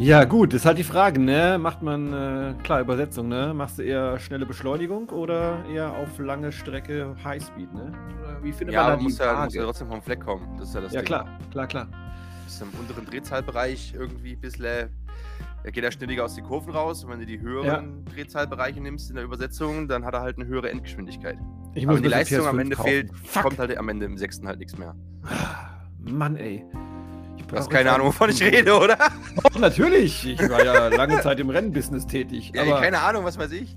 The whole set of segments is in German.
Ja, gut, ist halt die Frage, ne? Macht man, äh, klar, Übersetzung, ne? Machst du eher schnelle Beschleunigung oder eher auf lange Strecke Highspeed, ne? Oder wie findet Ja, man da aber die muss ja, muss ja trotzdem vom Fleck kommen. Das ist ja das Ja, Ding. klar, klar, klar. Bist im unteren Drehzahlbereich irgendwie ein bisschen. Er geht er schnelliger aus den Kurven raus. Und wenn du die höheren Drehzahlbereiche nimmst in der Übersetzung, dann hat er halt eine höhere Endgeschwindigkeit. Ich Aber muss wenn die Leistung am PS5 Ende kaufen. fehlt, Fuck. kommt halt am Ende im sechsten halt nichts mehr. Mann, ey. Du hast keine Ahnung, wovon ich rede, oder? Doch, natürlich. Ich war ja lange Zeit im Rennbusiness tätig. Ja, aber, keine Ahnung, was weiß ich.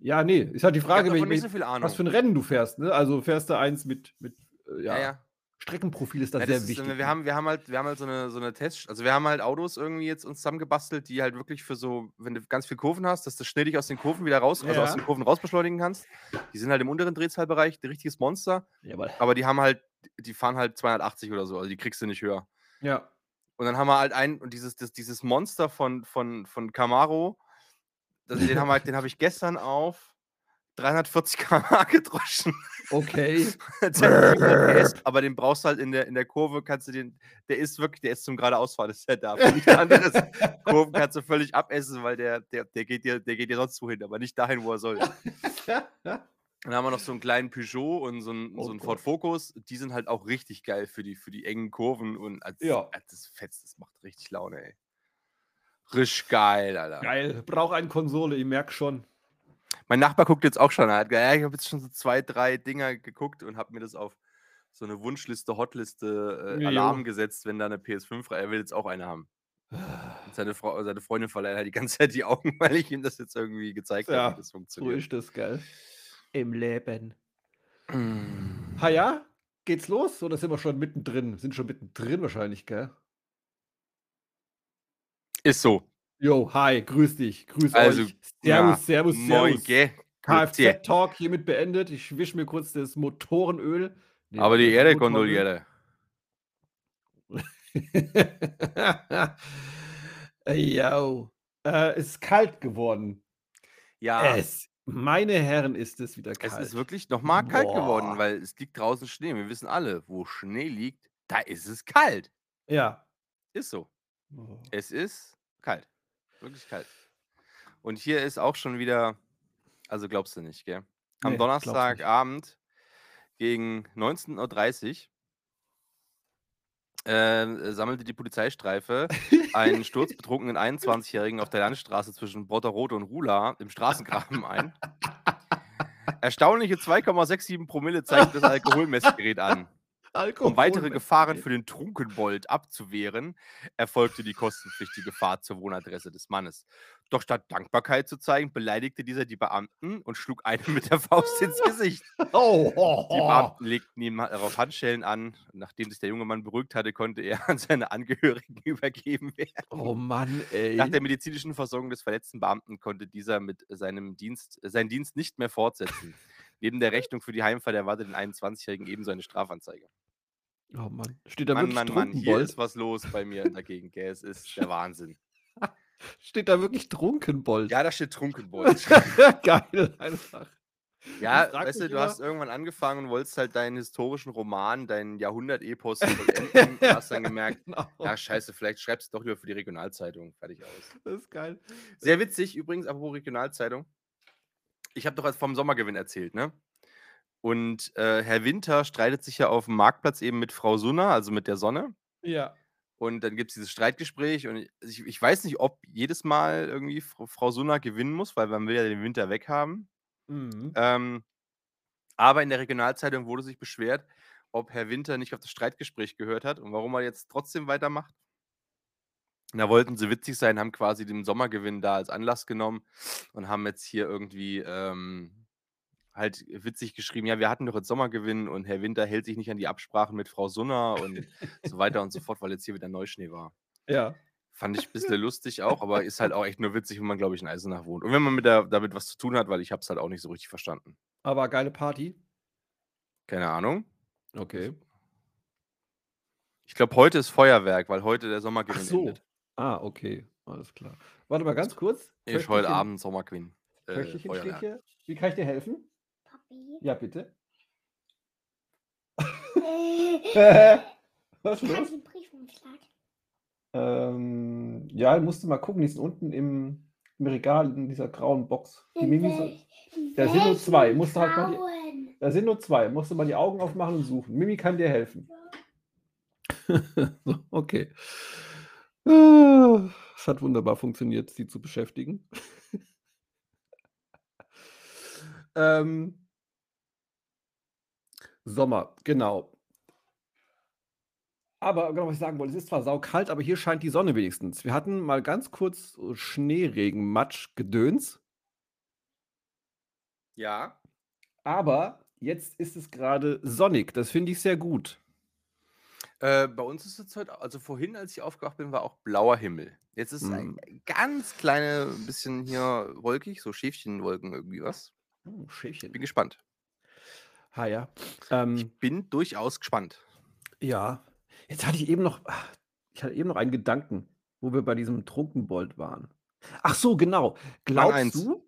ja, nee, ist halt die Frage, hab davon welch- nicht so was für ein Rennen du fährst, ne? Also fährst du eins mit, mit äh, ja, ja, ja. Streckenprofil ist das Ja, sehr das ist, wichtig. wir, haben, wir haben halt, wir haben halt so eine, so eine Test, also wir haben halt Autos irgendwie jetzt uns zusammengebastelt, die halt wirklich für so, wenn du ganz viel Kurven hast, dass du schnell dich aus den Kurven wieder raus, also Ja. aus den Kurven raus beschleunigen kannst. Die sind halt im unteren Drehzahlbereich, ein richtiges Monster, Jawohl. aber die haben halt, die fahren halt 280 oder so, also die kriegst du nicht höher. Ja. Und dann haben wir halt ein, und dieses, das, dieses Monster von, von, von Camaro, das, den haben halt, den habe ich gestern auf 340 km gedroschen. Okay. Jetzt hat 700 PS, aber den brauchst du halt in der, in der Kurve, kannst du den, der ist wirklich, der ist zum geradeausfahren, ist der da. Nicht anderes Kurven kannst du völlig abessen, weil der, der, der geht dir, der geht dir sonst wohin, aber nicht dahin, wo er soll. Dann haben wir noch so einen kleinen Peugeot und so einen, Oh so einen. Ford Focus. Die sind halt auch richtig geil für die, für die engen Kurven und als, Ja. als das fetzt, das macht richtig Laune, ey. Richtig geil, Alter. Geil. Brauch eine Konsole, ich merk schon. Mein Nachbar guckt jetzt auch schon. Er hat gesagt, ja, ich habe jetzt schon so zwei, drei Dinger geguckt und habe mir das auf so eine Wunschliste, Hotliste, äh. Alarm gesetzt, wenn da eine PS5 frei. Er will jetzt auch eine haben. Und seine, Frau, seine Freundin verleiht halt die ganze Zeit die Augen, weil ich ihm das jetzt irgendwie gezeigt Ja, habe, wie das So funktioniert. ist das, geil. Im Leben. Mm. Ha ja? Geht's los oder sind wir schon mittendrin? Sind schon mittendrin wahrscheinlich, gell? Ist so. Jo, hi, grüß dich, grüß Also, euch. ja, Servus, servus, Moin, servus. Kfz-Talk hiermit beendet. Ich wisch mir kurz das Motorenöl. Nee, Aber die Erde kondoliere. Jo. Äh, es ist kalt geworden. Ja, Es, meine Herren, ist es wieder es kalt. ist wirklich nochmal kalt geworden, Boah. weil es liegt draußen Schnee. Wir wissen alle, wo Schnee liegt, da ist es kalt. ja. Ist so. Oh. Es ist kalt. Wirklich kalt. Und hier ist auch schon wieder, also glaubst du nicht, gell? Am Nee. Donnerstagabend gegen 19.30 Uhr äh, sammelte die Polizeistreife einen sturzbetrunkenen 21-Jährigen auf der Landstraße zwischen Brotterrot und Rula im Straßengraben ein. Erstaunliche 2,67 Promille zeigt das Alkoholmessgerät an. Um weitere Gefahren für den Trunkenbold abzuwehren, erfolgte die kostenpflichtige Fahrt zur Wohnadresse des Mannes. Doch statt Dankbarkeit zu zeigen, beleidigte dieser die Beamten und schlug einen mit der Faust ins Gesicht. Oh, oh, Die. Beamten legten ihm darauf Handschellen an. Nachdem sich der junge Mann beruhigt hatte, konnte er an seine Angehörigen übergeben werden. oh Mann, ey. Nach der medizinischen Versorgung des verletzten Beamten konnte dieser mit seinem Dienst, seinen Dienst nicht mehr fortsetzen. Neben der Rechnung für die Heimfahrt erwartet den 21-Jährigen ebenso eine Strafanzeige. Oh Mann. Steht da Mann, wirklich Mann, Mann, hier ist was los bei mir dagegen, gell? Es ist der Wahnsinn. Steht da wirklich Trunkenbold? Ja, da steht Trunkenbold. Geil, einfach. Ja, weißt du, du hast irgendwann angefangen und wolltest halt deinen historischen Roman, deinen Jahrhundert-Epos vollenden hast dann gemerkt, Genau. ja, scheiße, vielleicht schreibst du doch lieber für die Regionalzeitung. Fertig aus. Das ist geil. Sehr witzig übrigens, apropos Regionalzeitung. Ich habe doch als vom Sommergewinn erzählt, ne? Und äh, Herr Winter streitet sich ja auf dem Marktplatz eben mit Frau Sunner, also mit der Sonne. Ja. Und dann gibt es dieses Streitgespräch und ich, ich weiß nicht, ob jedes Mal irgendwie Frau, Frau Sunner gewinnen muss, weil man will ja den Winter weghaben. Mhm. Ähm, aber in der Regionalzeitung wurde sich beschwert, ob Herr Winter nicht auf das Streitgespräch gehört hat und warum er jetzt trotzdem weitermacht. Da wollten sie witzig sein, haben quasi den Sommergewinn da als Anlass genommen und haben jetzt hier irgendwie ähm, halt witzig geschrieben, ja, wir hatten doch jetzt Sommergewinn und Herr Winter hält sich nicht an die Absprachen mit Frau Sunner und so weiter und so fort, weil jetzt hier wieder Neuschnee war. Ja. Fand ich ein bisschen lustig auch, aber ist halt auch echt nur witzig, wenn man, glaube ich, in Eisenach wohnt. Und wenn man mit der, damit was zu tun hat, weil ich habe es halt auch nicht so richtig verstanden. Aber geile Party. Keine Ahnung. Okay. Ich glaube, heute ist Feuerwerk, weil heute der Ach Sommergewinn so. endet. Ah, okay. Alles klar. Warte mal ganz kurz. Ich heute Abend Sommergewinn. Äh. Wie kann ich dir helfen? Papi. Ja, bitte. Was Ich ist los? Briefumschlag. Ähm, ja, musst du mal gucken, die sind unten im, im Regal in dieser grauen Box. Die Mimi so, wel- in Da sind nur zwei. Musst du halt mal die- da sind nur zwei. Musst du mal die Augen aufmachen und suchen. Mimi kann dir helfen. so, okay. Ah, Es hat wunderbar funktioniert, sie zu beschäftigen. ähm, Sommer, genau. Aber genau, was ich sagen wollte, es ist zwar saukalt, aber hier scheint die Sonne wenigstens. Wir hatten mal ganz kurz so Schneeregen, Matsch, Gedöns, Ja. aber jetzt ist es gerade sonnig. Das finde ich sehr gut. Äh, bei uns ist es heute, also vorhin, als ich aufgewacht bin, war auch blauer Himmel. Jetzt ist Mm. ein ganz kleine bisschen hier wolkig, so Schäfchenwolken irgendwie was. Oh, Schäfchen. Bin gespannt. Ha, ja. Ähm, Ich bin durchaus gespannt. Ja, jetzt hatte ich eben noch, ach, ich hatte eben noch einen Gedanken, wo wir bei diesem Trunkenbold waren. Ach so, genau. Glaubst du?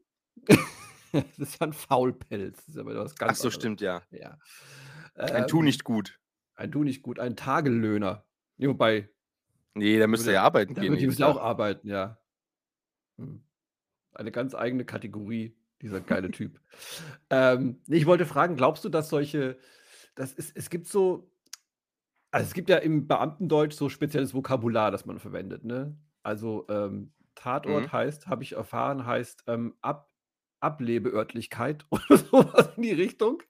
das ist ja ein Faulpelz. Das ist aber was ganz Ach so, anderes. stimmt, ja. Ja. Ein Tu Ähm, nicht gut. Ein Tu nicht gut, ein Tagelöhner. Nee, wobei, Nee, da müsste er ja arbeiten da gehen. müssen ja auch arbeiten, ja. Hm. Eine ganz eigene Kategorie, dieser geile Typ. Ähm, ich wollte fragen, glaubst du, dass solche, das ist, es gibt so, also es gibt ja im Beamtendeutsch so spezielles Vokabular, das man verwendet, ne? Also ähm, Tatort Mhm. heißt, habe ich erfahren, heißt ähm, Ab, Ablebeörtlichkeit oder sowas in die Richtung.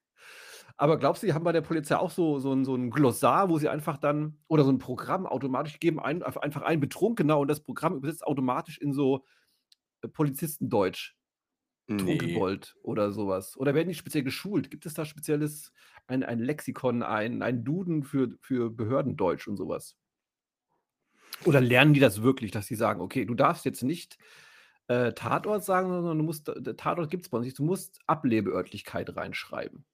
Aber glaubst du, die haben bei der Polizei auch so, so, ein, so ein Glossar, wo sie einfach dann, oder so ein Programm automatisch geben, ein, einfach ein Betrunkener und das Programm übersetzt automatisch in so äh, Polizistendeutsch, Nee. Oder sowas? Oder werden die speziell geschult? Gibt es da spezielles, ein, ein Lexikon, ein, ein Duden für, für Behördendeutsch und sowas? Oder lernen die das wirklich, dass sie sagen, okay, du darfst jetzt nicht äh, Tatort sagen, sondern du musst, Tatort gibt es bei uns nicht, du musst Ablebeörtlichkeit reinschreiben.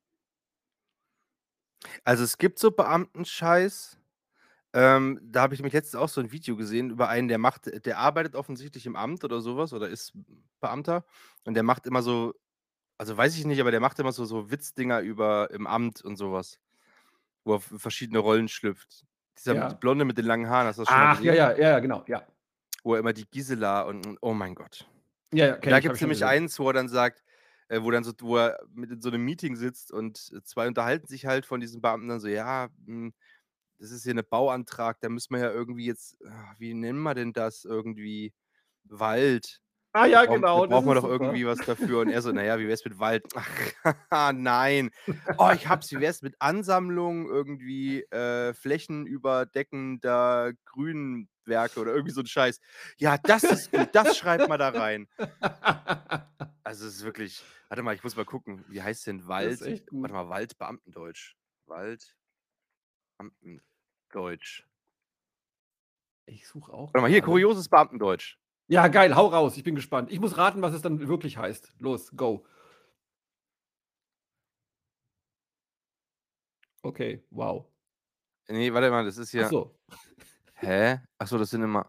Also es gibt so Beamtenscheiß. Ähm, da habe ich nämlich letztens auch so ein Video gesehen über einen, der macht, der arbeitet offensichtlich im Amt oder sowas oder ist Beamter und der macht immer so, also weiß ich nicht, aber der macht immer so, so Witzdinger über im Amt und sowas, wo er verschiedene Rollen schlüpft. Dieser Ja. Blonde mit den langen Haaren, hast du das schon mal Ach, ja, gesehen? ja, ja, ja, genau, ja. Wo er immer die Gisela und, oh mein Gott. Ja, ja, kenn da gibt es nämlich eins, wo er dann sagt, äh, wo dann so, wo er mit in so einem Meeting sitzt und äh, zwei unterhalten sich halt von diesen Beamten dann so, ja, hm, das ist hier eine Bauantrag, da müssen wir ja irgendwie jetzt, ah, wie nennen wir denn das irgendwie? Wald. Ah, ja, Da brauchen, genau. da brauchen wir doch super. irgendwie was dafür. Und er so, naja, wie wär's mit Wald? Ach, nein. Oh, ich hab's, wie wär's mit Ansammlung irgendwie äh, flächenüberdeckender Grünwerke oder irgendwie so ein Scheiß. Ja, das ist gut, das schreibt mal da rein. Also es ist wirklich. Warte mal, ich muss mal gucken. Wie heißt denn Wald? Warte mal, Wald Beamtendeutsch. Beamtendeutsch. Ich suche auch. Warte mal, hier, gerade. kurioses Beamtendeutsch. Ja, geil, hau raus. Ich bin gespannt. Ich muss raten, was es dann wirklich heißt. Los, go. Okay, wow. Nee, warte mal, das ist hier. Ach so. Hä? Achso, das sind immer.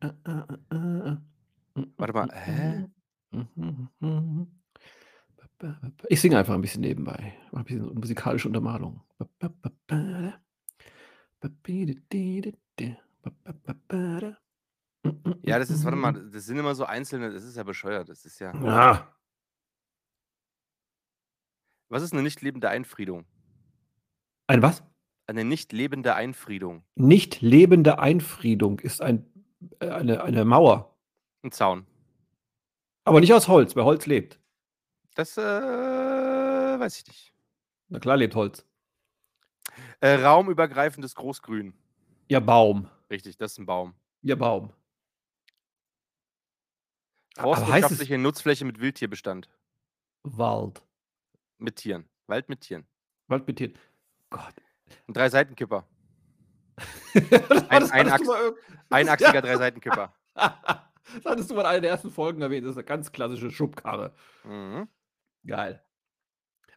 Warte mal, hä? Ich singe einfach ein bisschen nebenbei. Mach ein bisschen musikalische Untermalung. Ja, das ist, warte mal, das sind immer so einzelne, das ist ja bescheuert. Das ist ja. Ja. Was ist eine nicht lebende Einfriedung? Ein was? Eine nicht lebende Einfriedung. Nicht lebende Einfriedung ist ein, äh, eine, eine Mauer. Ein Zaun. Aber nicht aus Holz, weil Holz lebt. Das äh, weiß ich nicht. Na klar lebt Holz. Äh, raumübergreifendes Großgrün. Ja, Baum. Richtig, das ist ein Baum. Ja, Baum. Forstwirtschaftliche Nutzfläche mit Wildtierbestand. Wald? Mit Tieren. Wald mit Tieren. Wald mit Tieren. Gott. Ein Drei-Seitenkipper. Ein- hattest ein du Achs- mal irgend- Einachsiger Ja. Drei-Seitenkipper. Das hattest du mal in einer der ersten Folgen erwähnt. Das ist eine ganz klassische Schubkarre. Mhm. Geil.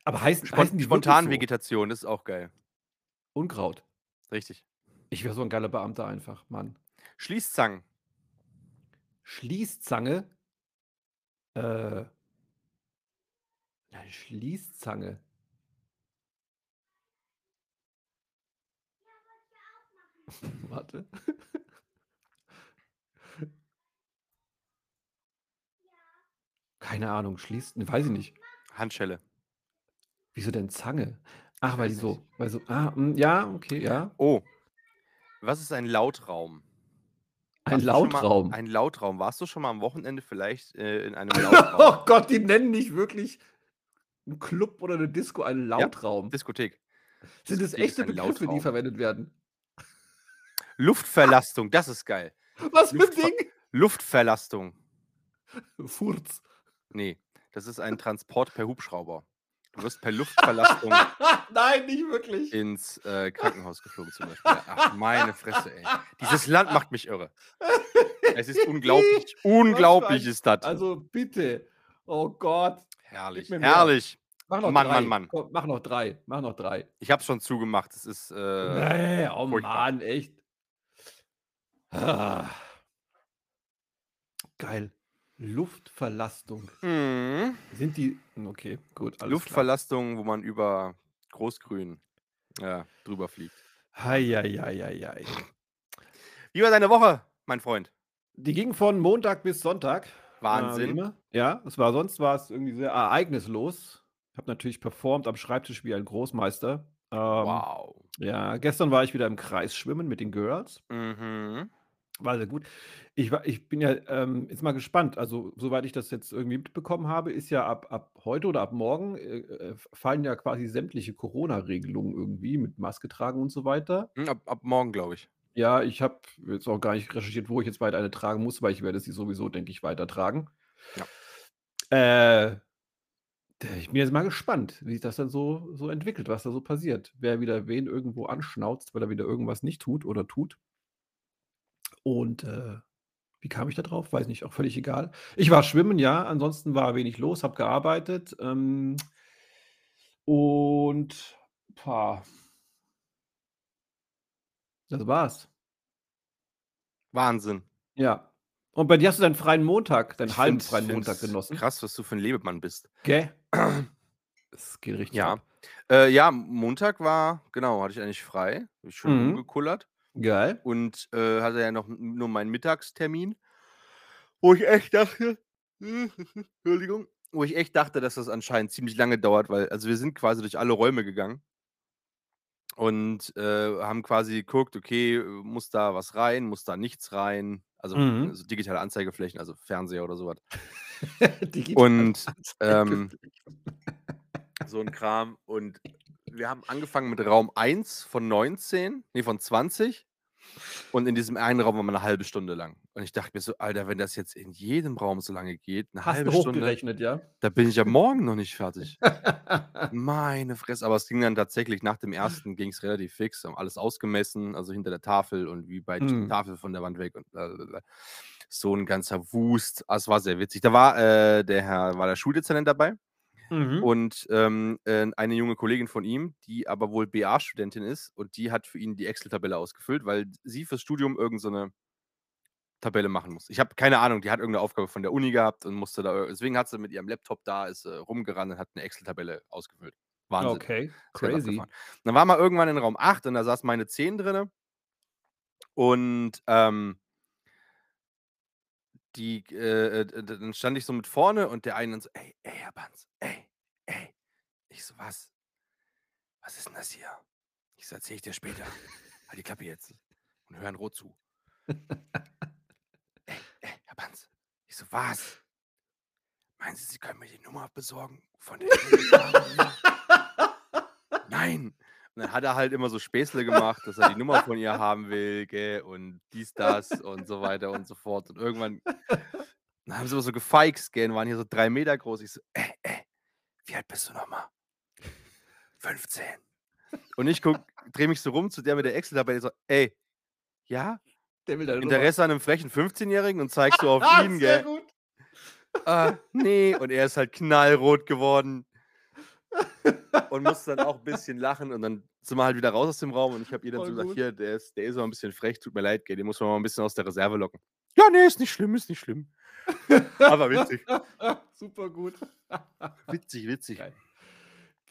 Aber heißen, Spon heißen die so? Spontanvegetation, das ist auch geil. Unkraut. Richtig. Ich wäre so ein geiler Beamter einfach, Mann. Schließzangen. Schließzange. Äh, Eine Schließzange. Warte. Keine Ahnung, schließt ne, weiß ich nicht. Handschelle. Wieso denn Zange? Ach, weil die weiß so weil so ah, hm, ja, okay, ja. Oh. Was ist ein Lautraum? Ein Warst du schon mal Lautraum. ein Lautraum. Warst du schon mal am Wochenende vielleicht, äh, in einem Oh Lautraum? Gott, die nennen nicht wirklich 'n Club oder 'ne Disco einen Ja, Lautraum. Diskothek. Sind Diskothek ist echte ein Begriffe, die Lautraum. verwendet werden? Luftverlastung, das ist geil. Was für 'n Luftver Ding? Luftverlastung. Furz. Ne, das ist ein Transport per Hubschrauber. Du wirst per Luftverlastung Nein, nicht wirklich. ins, äh, Krankenhaus geflogen zum Beispiel. Ach, meine Fresse, ey. Dieses Land macht mich irre. Es ist unglaublich. Unglaublich ist das. also bitte. Oh Gott. Herrlich, herrlich. Mach noch Mann, 3. Mann, Mann. Komm, mach noch 3. Mach noch 3. Ich habe es schon zugemacht. Es ist, äh, Ne, oh furchtbar. Mann, echt. Ah. Geil. Luftverlastung. Mhm. Sind die okay, gut, alles klar. Luftverlastung, wo man über Großgrün, ja, drüber fliegt. Hei, ei, ei, ei, ei. Wie war deine Woche, mein Freund? Die ging von Montag bis Sonntag. Äh, Wahnsinn. immer. Ja, es war sonst war es irgendwie sehr ereignislos. Habe natürlich performt am Schreibtisch wie ein Großmeister. Ähm, Wow. ja, gestern war ich wieder im Kreis schwimmen mit den Girls. Mhm. War sehr gut. Ich war ich bin ja, ähm, jetzt mal gespannt. Also, soweit ich das jetzt irgendwie mitbekommen habe, ist ja ab ab heute oder ab morgen, äh, äh, fallen ja quasi sämtliche Corona-Regelungen irgendwie mit Maske tragen und so weiter. Hm, ab ab morgen, glaube ich. Ja, ich habe jetzt auch gar nicht recherchiert, wo ich jetzt weiter eine tragen muss, weil ich werde sie sowieso, denke ich, weitertragen. Ja. Äh, ich bin jetzt mal gespannt, wie sich das dann so so entwickelt, was da so passiert. Wer wieder wen irgendwo anschnauzt, weil er wieder irgendwas nicht tut oder tut. Und, äh, wie kam ich da drauf? Weiß nicht, auch völlig egal. Ich war schwimmen, ja, ansonsten war wenig los, habe gearbeitet, ähm und, boah. Das war's. Wahnsinn. Ja. Und bei dir hast du deinen freien Montag, deinen Ich halben freien Montag genossen? krass, was du für 'n Lebemann bist. Gell? Es geht richtig Ja. Äh, ja, Montag war genau, hatte ich eigentlich frei. Bin ich schön Mhm. rumgekullert Geil. und, äh, hatte ja noch nur meinen Mittagstermin, wo ich echt dachte Entschuldigung, wo ich echt dachte, dass das anscheinend ziemlich lange dauert, weil also, wir sind quasi durch alle Räume gegangen und, äh, haben quasi geguckt, okay, äh, muss da was rein, muss da nichts rein? Also, Mhm. so digitale Anzeigeflächen, also Fernseher oder so was. Digitale Und, ähm so 'n Kram. Und wir haben angefangen mit Raum 1 von 19, ne, von 20. Und in diesem einen Raum waren wir 'ne halbe Stunde lang. Und ich dachte mir so: „Alter, wenn das jetzt in jedem Raum so lange geht, 'ne Hast halbe du Stunde, ja? da bin ich ja morgen noch nicht fertig.“ Meine Fresse. Aber es ging dann tatsächlich nach dem 1. ging's relativ fix, haben alles ausgemessen, also hinter der Tafel und wie die Mhm. Tafel von der Wand weg und blablabla. So 'n ganzer Wust. Ah, es war sehr witzig. Da war, äh, der Herr war der Schuldezernent dabei Mhm. und, ähm, äh, eine junge Kollegin von ihm, die aber wohl BA-Studentin ist und die hat für ihn die Excel-Tabelle ausgefüllt, weil sie fürs Studium irgend so 'ne Tabelle machen muss. Ich habe keine Ahnung, die hat irgend 'ne Aufgabe von der Uni gehabt und musste da ir deswegen hat sie mit ihrem Laptop da ist sie rumgerannt und hat 'ne Excel-Tabelle ausgefüllt. Wahnsinn. Okay, crazy. Dann waren wir irgendwann in Raum 8 und da saß meine 10 drinnen. Und, ähm die, äh, dann stand ich so mit vorne und der eine dann so: „Ey, ey, Herr Banz, ey, ey.“ Ich so: „Was? Was ist 'n das hier?“ Ich so: „Erzähle ich dir später. Halt die Klappe jetzt und hör in Ruhe zu.“ „Ey, ey, Herr Banz.“ Ich so: „Was?“ „Meinen Sie, Sie können mir die Nummer besorgen von der jungen Dame hier?“ „Nein.“ Und dann hat er halt immer so Späßle gemacht, dass er die Nummer von ihr haben will, gell, und dies, das und so weiter und so fort. Und irgendwann dann haben sie immer so gefeixt, gell, und waren hier so 3 Meter groß. Ich so: „Ey, ey, wie alt bist du noch mal?“ „15.“ Und ich gucke drehe mich so rum zu der mit der Excel-Tabelle so: „Ey, ja? Interesse an 'nem frechen 15-Jährigen?“ Und zeige so auf ihn, Sehr gell. gut. „Ah, ne.“ Und er ist halt knallrot geworden. Und musste dann auch 'n bisschen lachen und dann sind wir halt wieder raus aus dem Raum und ich habe ihr dann so Voll gesagt: gut. „Hier, der ist der ist aber 'n bisschen frech, tut mir leid, gell, den muss man mal 'n bisschen aus der Reserve locken.“ Ja, nee, ist nicht schlimm, ist nicht schlimm. Aber witzig. Super gut. Witzig, witzig. Geil.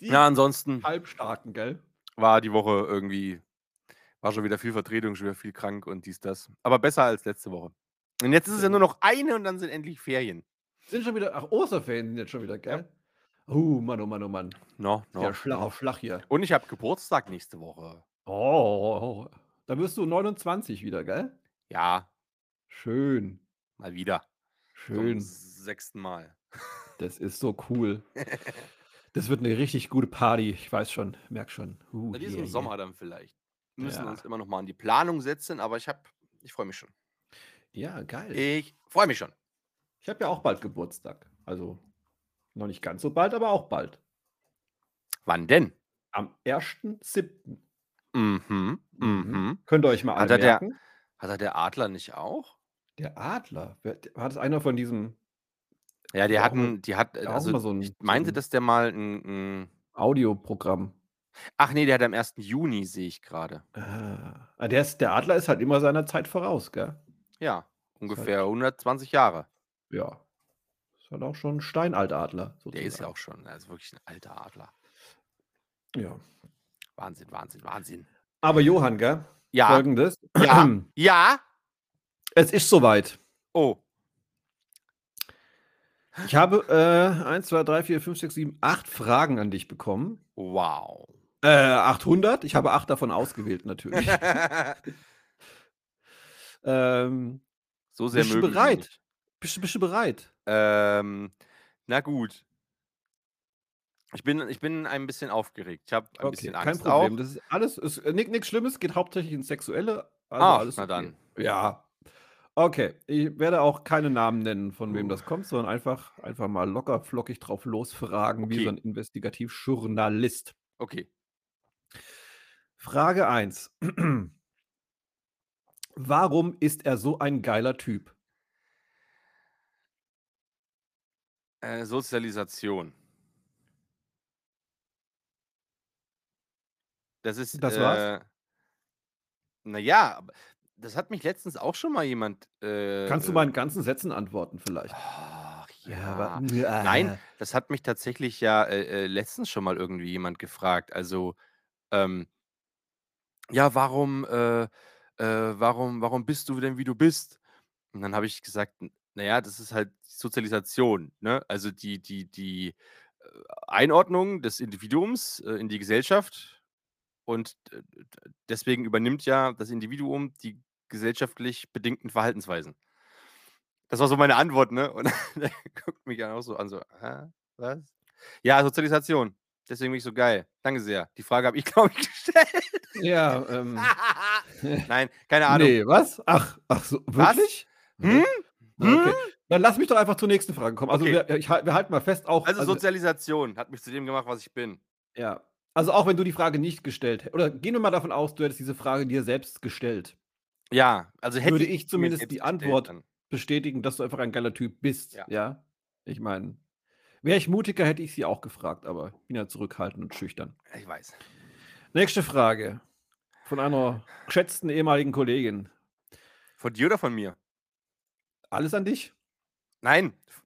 Die Ja, ansonsten Halbstarken, gell? war die Woche irgendwie, war schon wieder viel Vertretung, schon wieder viel krank und dies, das. Aber besser als letzte Woche. Und jetzt ist es ja nur noch eine und dann sind endlich Ferien. Sind schon wieder, ach, Osterferien sind jetzt schon wieder, gell? Oh, Mann, oh Mann, oh Mann. No, no, Der Schlag no. auf Schlag hier. Und ich habe Geburtstag nächste Woche. Oh, da wirst du 29 wieder, gell? Ja, Schön, mal wieder. Zum schön. sechsten Mal. Das ist so cool. Das wird eine richtig gute Party. Ich weiß schon, merk schon. Uh, Na, die ist yeah, im yeah. Sommer dann vielleicht. Wir müssen Ja. uns immer noch mal an die Planung setzen, aber ich habe, ich freue mich schon. Ja, geil. Ich freue mich schon. Ich habe ja auch bald Geburtstag. Also noch nicht ganz so bald, aber auch bald. Wann denn? Am 1.7. Mhm, mhm. Könnt ihr euch mal Hat er der-. Hat er der Adler nicht auch? Der Adler. War das einer von diesem Ja, die hatten, die hat, also mal so ein- ich meinte, ein- dass der mal ein, ein Audioprogramm? Ach nee, der hat am 1. Juni, sehe ich gerade. Ah, Ah, der, ist, der Adler ist halt immer seiner Zeit voraus, gell? Ja, ungefähr 120 Jahre. Ja. Ist halt auch schon ein Steinaltadler. Der ist ja sozusagen. auch schon, er ist wirklich ein alter Adler. Ja. Wahnsinn, Wahnsinn, Wahnsinn. Aber Johann, gell? Ja, Folgendes. ja, ja. Es ist soweit. Oh, Ich habe äh, 1, 2, 3, 4, 5, 6, 7, 8 Fragen an dich bekommen. wow. Äh, 800. Ich habe 8 davon ausgewählt, natürlich. ähm, so sehr bist du mögen wir bereit? Nicht. Bist, du- bist du bereit? Ähm, na gut. Ich bin, ich bin ein bisschen aufgeregt. Ich habe ein bisschen kein Angst Problem. auch. Das ist alles, ist nichts Schlimmes, geht hauptsächlich ins Sexuelle. Also Ach, alles na okay. dann. Ja. Okay, ich werde auch keine Namen nennen, von wem Uh. das kommt, sondern einfach, einfach mal locker flockig drauf losfragen, wie Okay. so ein Investigativjournalist. Okay. Frage 1. Warum ist er so ein geiler Typ? Äh, Sozialisation. Das ist. Das war's? Äh, naja, aber das hat mich letztens auch schon mal jemand. Äh, Kannst du äh, mal in ganzen Sätzen antworten, vielleicht? Ach ja. aber- Nein, das hat mich tatsächlich ja äh, äh, letztens schon mal irgendwie jemand gefragt. Also, ähm, ja, warum, äh, äh, warum, warum bist du denn wie du bist? Und dann habe ich gesagt, n- naja, das ist halt Sozialisation, ne? Also die, die, die äh, Einordnung des Individuums äh, in die Gesellschaft und äh, deswegen übernimmt ja das Individuum die gesellschaftlich bedingten Verhaltensweisen. Das war so meine Antwort, ne? Und der guckt mich dann auch so an, so, hä? Was? Ja, Sozialisation. Deswegen bin ich so geil. Danke sehr. Die Frage habe ich, glaube ich, gestellt. Ja, ähm. Nein, keine Ahnung. nee, was? Ach, ach so, Was? wirklich? Hm? Okay. Dann lass mich doch einfach zur nächsten Frage kommen. Also Okay. wir, ich, wir halten mal fest, auch. Also Sozialisation hat mich zu dem gemacht, was ich bin. ja. Also auch wenn du die Frage nicht gestellt hättest. Oder gehen wir mal davon aus, du hättest diese Frage dir selbst gestellt. Ja, also hätte Würde ich ich zumindest die Antwort dann. Bestätigen, dass du einfach ein geiler Typ bist. Ja. Ja. Ich meine, wäre ich mutiger, hätte ich sie auch gefragt, aber ich bin ja zurückhaltend und schüchtern. Ich weiß. Nächste Frage. Von einer geschätzten ehemaligen Kollegin. Von dir oder von mir? Alles an dich? Nein. f-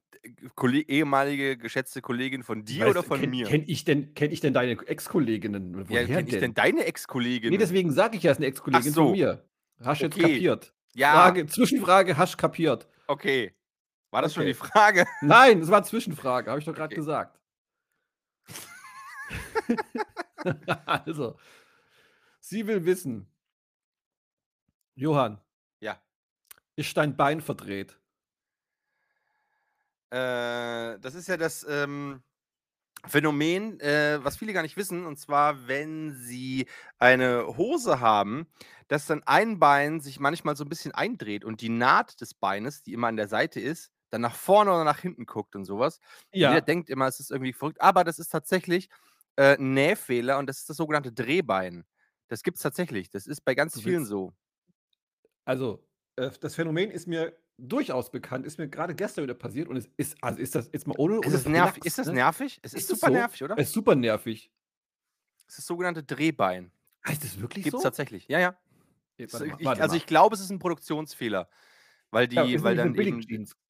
Kolle ehemalige geschätzte Kollegin von dir oder von kenn, mir? Kenn ich denn, kenn ich denn deine Ex-Kolleginnen? ja, Woher kenn ich denn deine Ex-Kollegin? Nee, deswegen sage ich ja, es ist eine Ex-Kollegin so. von mir. Hast du jetzt Okay. kapiert? ja, Frage, Zwischenfrage, hast du kapiert? okay. War das schon Okay. die Frage? Nein, es war eine Zwischenfrage, habe ich doch gerade Okay. gesagt. also, sie will wissen, Johann. Ist dein Bein verdreht? Äh, das ist ja das ähm, Phänomen, äh, was viele gar nicht wissen, und zwar, wenn sie eine Hose haben, dass dann ein Bein sich manchmal so ein bisschen eindreht und die Naht des Beines, die immer an der Seite ist, dann nach vorne oder nach hinten guckt und sowas. Und Jeder denkt immer, es ist irgendwie verrückt, aber das ist tatsächlich äh, ein Nähfehler und das ist das sogenannte Drehbein. Das gibt es tatsächlich. Das ist bei ganz Du vielen willst- so. Also, das Phänomen ist mir durchaus bekannt, ist mir gerade gestern wieder passiert und es ist, also ist das jetzt mal ohne. Ist das, nerv Flachs, ist das ne? nervig? Es ist, Ist super so? nervig, oder? Es ist super nervig. Es ist das sogenannte Drehbein. Heißt das wirklich Gibt es so? tatsächlich. Ja, ja. Jetzt, warte Ich, warte also ich glaube, es ist ein Produktionsfehler. weil Ja, die ist weil dann eben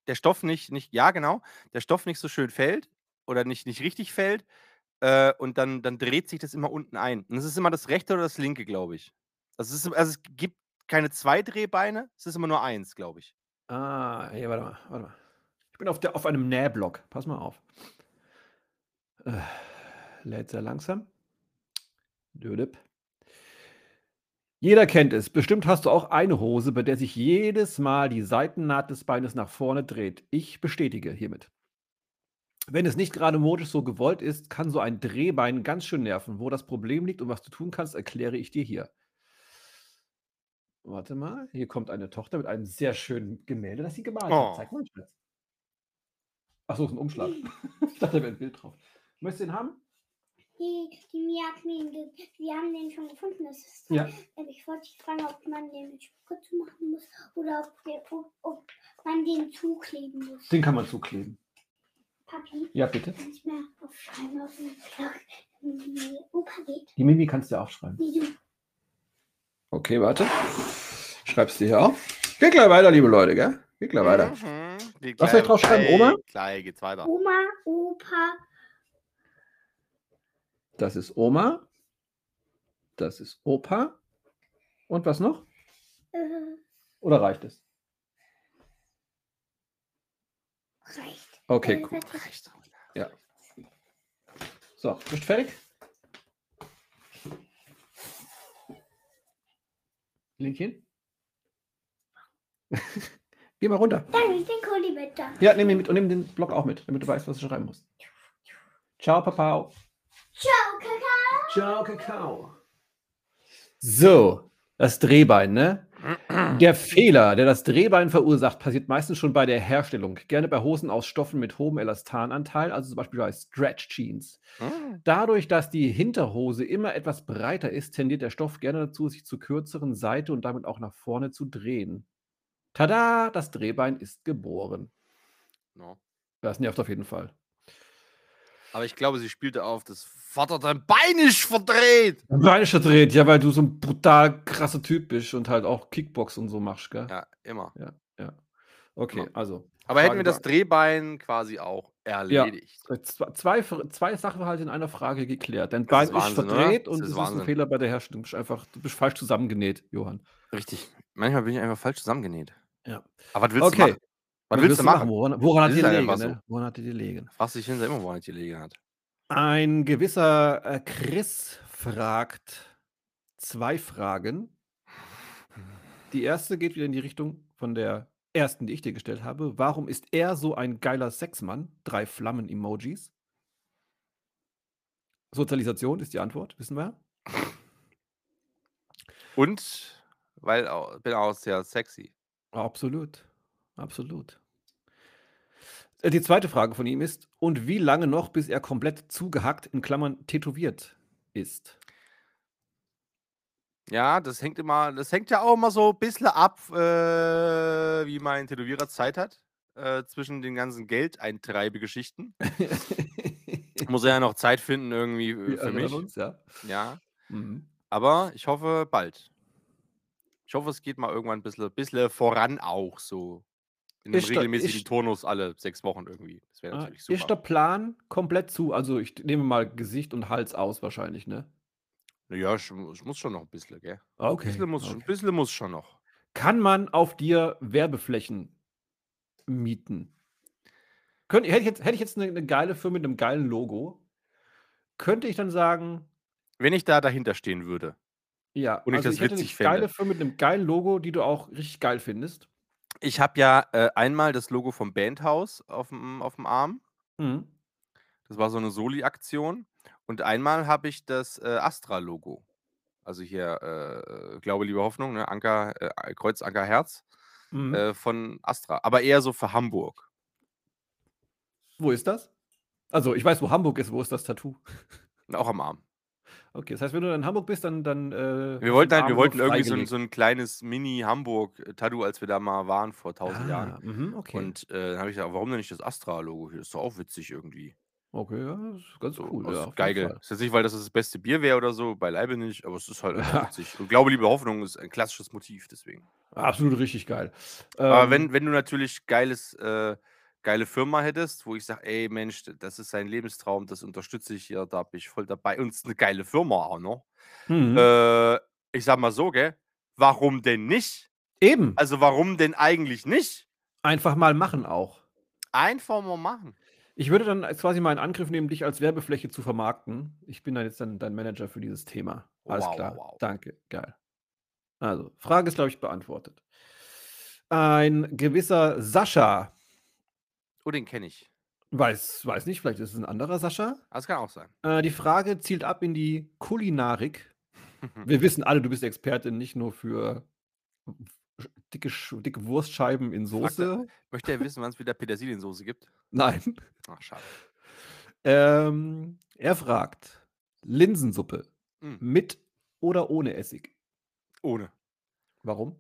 der Stoff nicht nicht ja, genau, der Stoff nicht so schön fällt oder nicht nicht richtig fällt, äh, und dann dann dreht sich das immer unten ein. Und es ist immer das rechte oder das linke, glaube ich. Also, es ist also, es gibt keine 2 Drehbeine, es ist immer nur 1, glaube ich. Ah, hier, warte mal, warte mal. Ich bin auf der auf einem Nähblock. Pass mal auf. Äh, lädt sehr langsam. Dödep. Jeder kennt es. Bestimmt hast du auch eine Hose, bei der sich jedes Mal die Seitennaht des Beines nach vorne dreht. Ich bestätige hiermit. Wenn es nicht gerade modisch so gewollt ist, kann so ein Drehbein ganz schön nerven. Wo das Problem liegt und was du tun kannst, erkläre ich dir hier. Warte mal, hier kommt eine Tochter mit einem sehr schönen Gemälde, das sie gemalt hat. Oh. Zeig mal, Schatz. Ach so, ist ein Umschlag. Ich dachte, da wäre ein Bild drauf. Möchtest du den haben? Die, die Mia hat mir ihn wir haben den schon gefunden. Das ist Ja. äh, Ich wollte dich fragen, ob man den mit Spucke zumachen muss oder ob, der, ob, ob man den zukleben muss. Den kann man zukleben. Papi, Ja, bitte. kann ich mir aufschreiben auf den Schlag, wie Opa geht? Die Mimi kannst du aufschreiben. Wie du. Okay, warte. Schreibst du hier auf. Geht gleich weiter, liebe Leute, gell? Geht gleich weiter. Mhm. Geht Was soll ich draufschreiben, gleich- Oma? Gleich geht's weiter. Oma, Opa, Das ist Oma. Das ist Opa. Und was noch? äh, Oder reicht es? reicht. Okay, Äh, cool. warte. Reicht. So, bist du fertig? Linkchen? Geh mal runter. Dann ist den Kuli bitte. Ja, nimm ihn mit und nimm den Block auch mit, damit du weißt, was du schreiben musst. Ciao, Papa. Ciao, Kakao. Ciao, Kakao. So, das Drehbein, ne? Der Fehler, der das Drehbein verursacht, passiert meistens schon bei der Herstellung. Gerne bei Hosen aus Stoffen mit hohem Elastananteil, also zum Beispiel bei Stretch Jeans. Mhm. Dadurch, dass die Hinterhose immer etwas breiter ist, tendiert der Stoff gerne dazu, sich zur kürzeren Seite und damit auch nach vorne zu drehen. Tada, das Drehbein ist geboren. No. Das nervt auf jeden Fall. Aber ich glaube, sie spielte auf, das Vater dein Bein ist verdreht. Dein Bein ist verdreht, ja, weil du so ein brutal krasser Typ bist und halt auch Kickbox und so machst, gell? Ja, immer. Ja, ja. Okay, Genau. also. Aber hätten wir das Drehbein quasi auch erledigt. Zwei, zwei, zwei Sachverhalte in einer Frage geklärt. Dein Bein ist ist, Wahnsinn, verdreht und ist es ist ein Wahnsinn. Fehler bei der Herstellung. Du bist einfach, du bist falsch zusammengenäht, Johann. Richtig. Manchmal bin ich einfach falsch zusammengenäht. Ja. Aber was willst du Okay. machen? Was willst du machen? Woran, woran hat die gelegen? einfach Ne? Woran hat die gelegen? Fragst dich hinter immer, wo er nicht gelegen hat. Ein gewisser äh, Chris fragt zwei Fragen. Die erste geht wieder in die Richtung von der ersten, die ich dir gestellt habe. Warum ist er so ein geiler Sexmann? Drei Flammen-Emojis. Sozialisation ist die Antwort, wissen wir. Und weil bin auch sehr sexy. Absolut. Absolut. Äh, Die zweite Frage von ihm ist: Und wie lange noch, bis er komplett zugehackt, in Klammern tätowiert ist? Ja, das hängt immer, das hängt ja auch immer so ein bisschen ab, äh, wie mein Tätowierer Zeit hat. Äh, zwischen den ganzen Geldeintreibegeschichten. Muss er ja noch Zeit finden, irgendwie äh, für mich. uns, ja. Ja. Mhm. Aber ich hoffe bald. Ich hoffe, es geht mal irgendwann ein bisschen, bisschen voran auch so. In einem regelmäßigen ist- Turnus alle sechs Wochen irgendwie. Das wäre Ah, natürlich Ist der super. Plan komplett zu? Also ich nehme mal Gesicht und Hals aus wahrscheinlich, ne? Ja, ich, ich muss schon noch ein bisschen, gell? Ah, Ein Okay. bisschen muss, schon- okay. ein bisschen muss schon noch. Kann man auf dir Werbeflächen mieten? Könnt, hätte, ich jetzt, hätte ich jetzt eine, eine geile Firma mit einem geilen Logo, könnte ich dann sagen, Wenn ich da dahinter stehen würde. ja, Und ich also das ich hätte witzig eine geile fände. Firma mit einem geilen Logo, die du auch richtig geil findest. Ich habe ja äh, einmal das Logo vom Bandhaus auf dem, Arm. Mhm. Das war so eine Soli-Aktion. Und einmal habe ich das äh, Astra-Logo. Also hier äh, Glaube, Liebe, Hoffnung, ne? Anker, äh, Kreuz, Anker, Herz Mhm. äh, von Astra. Aber eher so für Hamburg. Wo ist das? Also ich weiß, wo Hamburg ist. Wo ist das Tattoo? Auch am Arm. Okay, das heißt, wenn du in Hamburg bist, dann. dann äh, Wir wollten halt, wir wollten irgendwie so ein, so ein kleines Mini-Hamburg-Tattoo, als wir da mal waren vor tausend Jahren. Ah, mhm, okay. Und äh, dann habe ich gesagt, warum denn nicht das Astra-Logo hier? Das ist doch auch witzig irgendwie. okay, ja, das ist ganz So cool. Ja. Fall. Ist jetzt nicht, weil das das beste Bier wäre oder so, beileibe nicht, aber es ist halt witzig. Und Glaube, liebe Hoffnung ist ein klassisches Motiv, deswegen. Absolut richtig geil. Aber Ähm, wenn, wenn du natürlich geiles, äh, geile Firma hättest, wo ich sage, ey Mensch, das ist sein Lebenstraum, das unterstütze ich hier, da bin ich voll dabei. Und es ist eine geile Firma auch noch. mhm. Äh, ich sag mal so, gell? Warum denn nicht? Eben. Also warum denn eigentlich nicht? Einfach mal machen auch. Einfach mal machen. Ich würde dann quasi mal in Angriff nehmen, dich als Werbefläche zu vermarkten. Ich bin dann jetzt dann dein Manager für dieses Thema. Alles Wow, klar. wow. Danke. Geil. Also, Frage ist, glaube ich, beantwortet. Ein gewisser Sascha, Oh, den kenne ich. weiß, weiß nicht, vielleicht ist es ein anderer Sascha. Das kann auch sein. Äh, die Frage zielt ab in die Kulinarik. Wir wissen alle, du bist Expertin nicht nur für dicke, dicke Wurstscheiben in Fragt Soße. Möchte er wissen, wann es wieder Petersiliensoße gibt? Nein. Ach, schade. Ähm, er fragt: Linsensuppe Mm. mit oder ohne Essig? Ohne. Warum?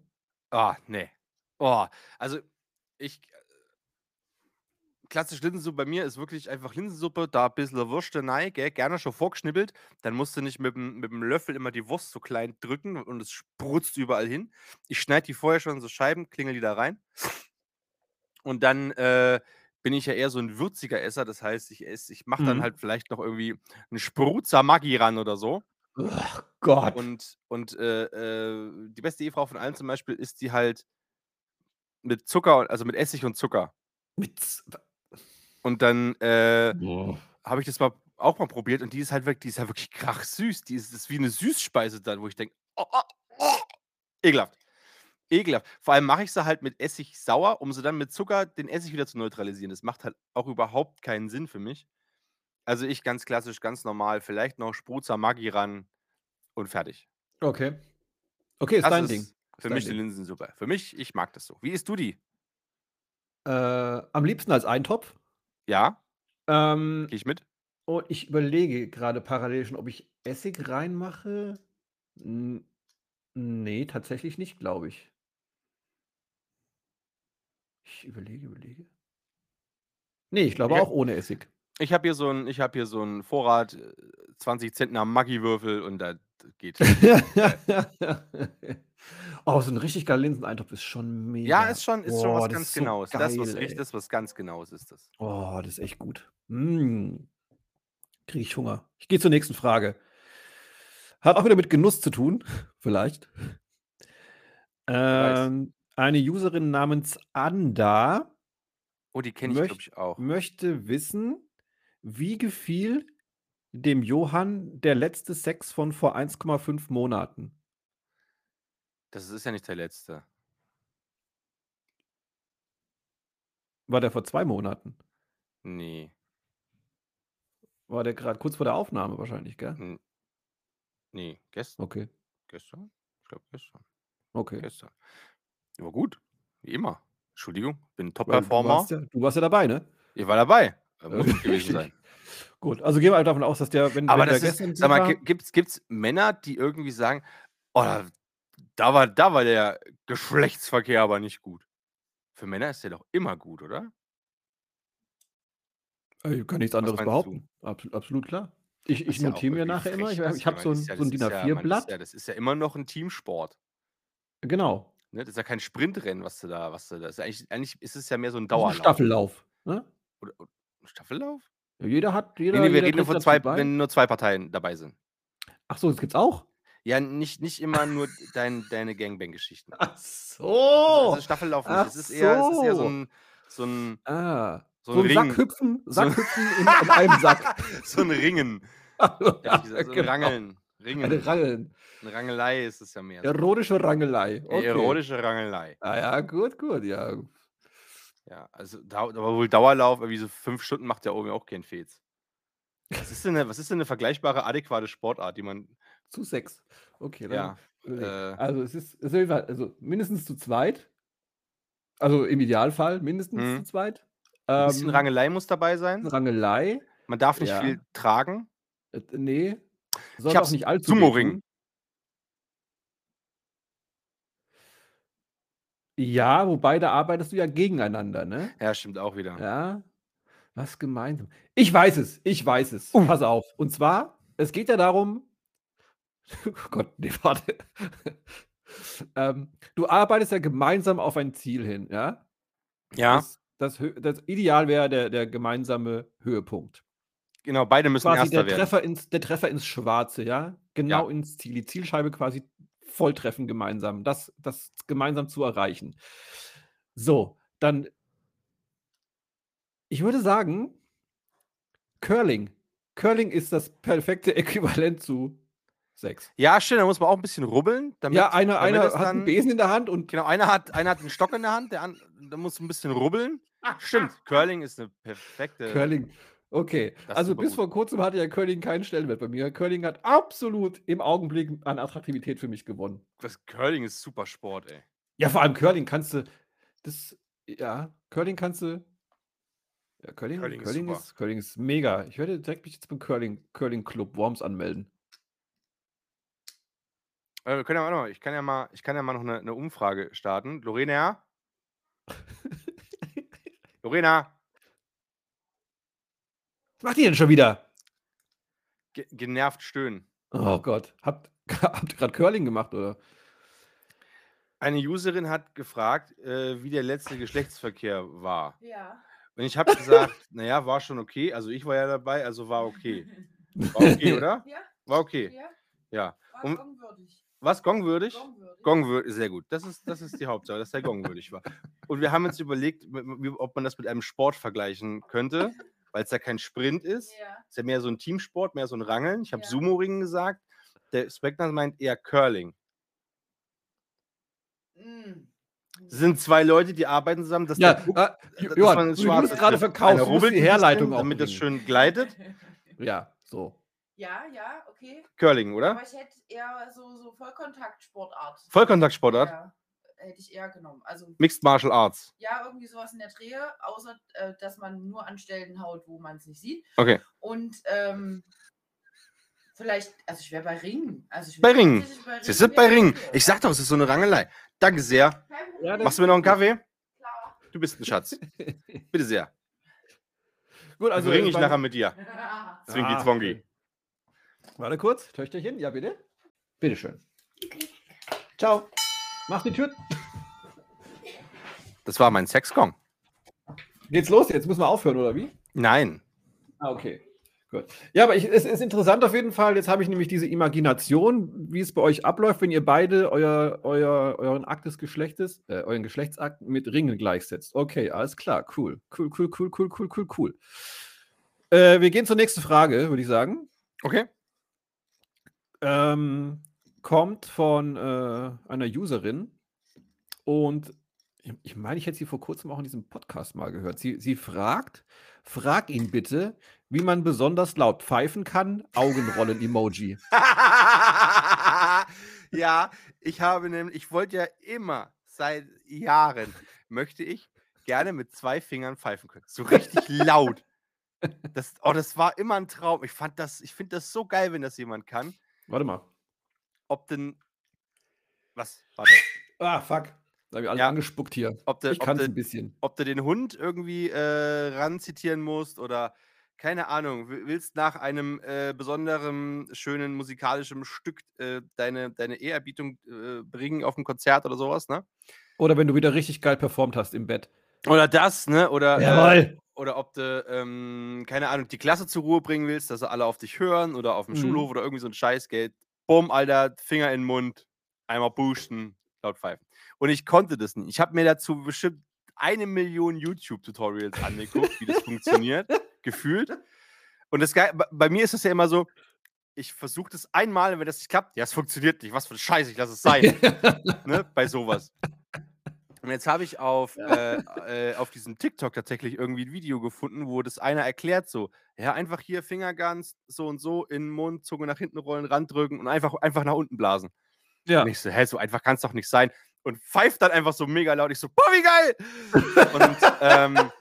Ah, nee. Oh, also ich. Klassisch Linsensuppe bei mir ist wirklich einfach Linsensuppe, da ein bisschen Würste rein, gell, gerne schon vorgeschnippelt. Dann musst du nicht mit dem, mit dem Löffel immer die Wurst so klein drücken und es sprutzt überall hin. Ich schneide die vorher schon so Scheiben, klingel die da rein. Und dann äh, bin ich ja eher so ein würziger Esser, das heißt, ich esse, ich mache dann Mhm. halt vielleicht noch irgendwie einen Sprutzer Maggi ran oder so. Ach Gott. Und, und äh, äh, die beste Ehefrau von allen zum Beispiel ist die halt mit Zucker, also mit Essig und Zucker. Mit Und dann äh, habe ich das mal auch mal probiert und die ist halt wirklich, die ist halt wirklich krachsüß. Die ist, das ist wie eine Süßspeise dann, wo ich denke, oh, oh, oh, ekelhaft. Ekelhaft. Vor allem mache ich sie halt mit Essig sauer, um sie dann mit Zucker den Essig wieder zu neutralisieren. Das macht halt auch überhaupt keinen Sinn für mich. Also ich ganz klassisch, ganz normal, vielleicht noch Sprutzer Maggi ran und fertig. Okay. Okay, ist Das dein ist Ding. Für dein mich die Ding. Linsensuppe. Für mich, ich mag das so. Wie isst du die? Äh, am liebsten als Eintopf. Ja, Ähm, gehe ich mit? und ich überlege gerade parallel schon, ob ich Essig reinmache. N nee, tatsächlich nicht, glaube ich. Ich überlege, überlege. Ne, ich glaube Ich auch ohne Essig. Ich habe hier so einen ich habe hier so 'n Vorrat, äh, 20 Zentner Maggi-Würfel und das geht. Oh, so 'n richtig geiler Linseneintopf ist schon mega. Ja, ist schon ist schon Boah, was ganz ist so Genaues. Das, was geil, ey. ist, was ganz Genaues ist das. Oh, das ist echt gut. Mm. Kriege ich Hunger. Ich gehe zur nächsten Frage. Hat auch wieder mit Genuss zu tun, vielleicht. Ähm, eine Userin namens Anda Oh, die kenne ich, glaube möcht ich, auch. möchte wissen, wie gefiel dem Johann der letzte Sex von vor 1,5 Monaten? Das ist ja nicht der letzte. War der vor 2 Monaten? Ne. War der grad kurz vor der Aufnahme wahrscheinlich, gell? N ne, gest Okay. gestern? Ich glaube gestern. Okay. Gestern. Ja, gut, wie immer. Entschuldigung, bin du Top-Performer. warst ja du warst ja dabei, ne? Ich war dabei. Äh, Muss ich gewesen sein. Gut, also gehen wir davon aus, dass der, wenn Aber wenn der das ist gestern sag mal, war gi gibt's gibt's Männer, die irgendwie sagen: „Oh, da war da war der Geschlechtsverkehr aber nicht gut.“ Für Männer ist der doch immer gut, oder? Äh, kann nichts anderes behaupten. Abs absolut klar. Ich ich ist ja notiere mir nachher immer. frech, Ich ich habe ich so meine, 'n ist ja so 'n das DIN ist ja man ist A4-Blatt. ja das ist ja immer noch 'n Teamsport. Genau. Ne, das ist ja kein Sprintrennen, was du da was du da ist eigentlich eigentlich ist es ja mehr so 'n Das ist 'n Dauerlauf. Staffellauf, ne? Oder o Staffellauf? Jeder hat Ne, jeder ne, wir jeder reden nur von dazu 2 bei. wenn nur 2 Parteien dabei sind. Ach so, das gibt's auch? Ja, nicht nicht immer nur dein deine Gangbang-Geschichten. Ach Also so. also Staffellauf. Ach Es ist eher es ist eher so so. 'n so 'n Ah, so so 'n 'n Ring. Sackhüpfen So 'n Sackhüpfen in in einem Sack. so 'n Ringen. Hätte Ja, so 'n genau. Rangeln. Eine Ringen. Rangeln. 'Ne Rangelei ist es ja mehr so. Erotische Rangelei. Okay. erotische Rangelei. Ah ja, gut, gut, ja. Ja, also aber wohl Dauerlauf, irgendwie so 5 Stunden macht ja irgendwie auch keinen Fetz. Was ist denn 'ne was ist denn 'ne vergleichbare adäquate Sportart, die man Zu 6. Okay, dann Ja, äh Also, es ist es ist also, mindestens zu zweit. Also, im Idealfall mindestens zu Mhm. zweit. 'N bisschen Ähm, Rangelei muss dabei sein. Rangelei. Man darf nicht Ja. viel tragen. Äh, ne, Ich sollte auch habe es nicht allzu. Sumo-Ring. Ja, wobei da arbeitest du ja gegeneinander, ne? Ja, stimmt auch wieder. Ja. Was gemeinsam. Ich weiß es, ich weiß es. Uh. Pass auf. Und zwar, es geht ja darum Gott, ne, warte. Ähm, du arbeitest ja gemeinsam auf ein Ziel hin, ja? Ja, Das, das, das Ideal wäre der, der gemeinsame Höhepunkt. genau, beide müssen Quasi Erster der werden. Treffer, ins, der Treffer ins Schwarze, ja? Genau ins Ziel. Die Zielscheibe quasi volltreffen gemeinsam. Das, das gemeinsam zu erreichen. So, dann. Ich würde sagen, Curling. Curling ist das perfekte Äquivalent zu Sex. Ja, stimmt, da muss man auch ein bisschen rubbeln. Damit, ja, einer, damit einer hat einen dann- Besen in der Hand und Genau, einer hat, einer hat einen Stock in der Hand, der, an, der muss ein bisschen rubbeln. Stimmt, Curling ist eine perfekte. Curling. Okay, Das ist also bis gut. vor kurzem hatte ja Curling keinen Stellenwert bei mir. Curling hat absolut im Augenblick an Attraktivität für mich gewonnen. Das Curling ist super Sport, ey. Ja, vor allem Curling kannst du, das, ja, Curling kannst du, ja, Curling, Curling Curling, ist ist, super. Curling ist mega. Ich werde direkt mich jetzt beim Curling, Curling Club Worms anmelden. Äh, wir können ja auch noch, ich kann ja mal, ich kann ja mal noch eine, eine Umfrage starten. Lorena? Lorena, Was macht ihr denn schon wieder? ge genervt stöhnen. Oh Gott, habt, habt ihr gerade Curling gemacht, oder? Eine Userin hat gefragt, äh, wie der letzte Geschlechtsverkehr war. Ja. Und ich habe gesagt, naja, war schon okay. Also ich war ja dabei, also war okay. War okay, oder? Ja, War okay. ja. Ja. War Und-. Was, gongwürdig? Gongwürdig. Gongwürdig, sehr gut. Das ist, das ist die Hauptsache, dass der gongwürdig war. Und wir haben uns überlegt, ob man das mit einem Sport vergleichen könnte, weil es ja kein Sprint ist. Ja. ist ja mehr so ein Teamsport, mehr so ein Rangeln. Ich habe Ja. Sumo-Ringen gesagt. Der Spectre meint eher Curling. Das sind zwei Leute, die arbeiten zusammen. Dass Ja, der dass man Johann, es du schwarz musst ist. gerade verkaufen, einer du musst die Herleitung auch damit das schön gleitet. Ja, so. Ja, ja, okay. Curling, oder? Aber ich hätte eher so, so Vollkontaktsportart. Vollkontaktsportart. Ja, hätte ich eher genommen. Also Mixed Martial Arts. ja, irgendwie sowas in der Drehe, außer äh, dass man nur an Stellen haut, wo man es nicht sieht. Okay. Und ähm, vielleicht, also ich wäre bei Ringen. Also ich Bei Ringen. bei Sie sind bei Ringen. Ich sag doch, es ist so eine Rangelei. Danke sehr. Ja, Machst du mir noch einen Kaffee? klar. Du bist ein Schatz. Bitte sehr. Gut, Also also ringe ich nachher mit dir. Zwinki Ah, Zwongi. Warte kurz, Töchterchen, ja bitte. Bitteschön. Ciao. Mach die Tür. Das war mein Sexgong. Geht's los jetzt? Müssen wir aufhören, oder wie? Nein. Ah, okay. Gut. Ja, aber ich, es ist interessant auf jeden Fall. Jetzt habe ich nämlich diese Imagination, wie es bei euch abläuft, wenn ihr beide euer, euer, euren Akt des Geschlechtes, äh, euren Geschlechtsakt mit Ringen gleichsetzt. Okay, alles klar. Cool. Cool, cool, cool, cool, cool, cool, cool. Äh, wir gehen zur nächsten Frage, würde ich sagen. Okay. Ähm, kommt von äh, einer Userin und ich, ich meine, ich hätte sie vor kurzem auch in diesem Podcast mal gehört. Sie, sie fragt, frag ihn bitte, wie man besonders laut pfeifen kann. Augenrollen-Emoji. ja, ich habe nämlich, ich wollte ja immer seit Jahren, möchte ich gerne mit zwei Fingern pfeifen können. So richtig laut. Das, oh, das war immer ein Traum. Ich fand das, ich finde das so geil, wenn das jemand kann. Warte mal. Ob denn. Was? Warte. Ah, fuck. Da habe ich alle Ja. angespuckt hier. Ob du, Ich kann es ein bisschen. ob du den Hund irgendwie äh, ranzitieren musst oder keine Ahnung, wi- willst nach einem äh, besonderen, schönen musikalischen Stück äh, deine, deine Ehrerbietung äh, bringen auf ein Konzert oder sowas, ne? Oder wenn du wieder richtig geil performt hast im Bett. Oder das, ne? Oder, äh, Jawohl. Oder ob du, ähm, keine Ahnung, die Klasse zur Ruhe bringen willst, dass sie alle auf dich hören oder auf dem Mhm. Schulhof oder irgendwie so ein Scheißgeld. Bumm, Alter, Finger in den Mund, einmal boosten, laut pfeifen. Und ich konnte das nicht. Ich habe mir dazu bestimmt eine Million YouTube-Tutorials angeguckt, wie das funktioniert, gefühlt. Und das Geil, bei- mir ist es ja immer so, ich versuche das einmal, wenn das nicht klappt, ja, es funktioniert nicht, was für ein Scheiß, ich lasse es sein ne, bei sowas. Und jetzt habe ich auf, äh, äh, auf diesem TikTok tatsächlich irgendwie ein Video gefunden, wo das einer erklärt so, ja, einfach hier Fingerguns so und so in den Mund, Zunge nach hinten rollen, randrücken und einfach, einfach nach unten blasen. ja. Und ich so, hä, so einfach kann es doch nicht sein. Und pfeift dann einfach so mega laut. Ich so, boah, wie geil! Und ähm,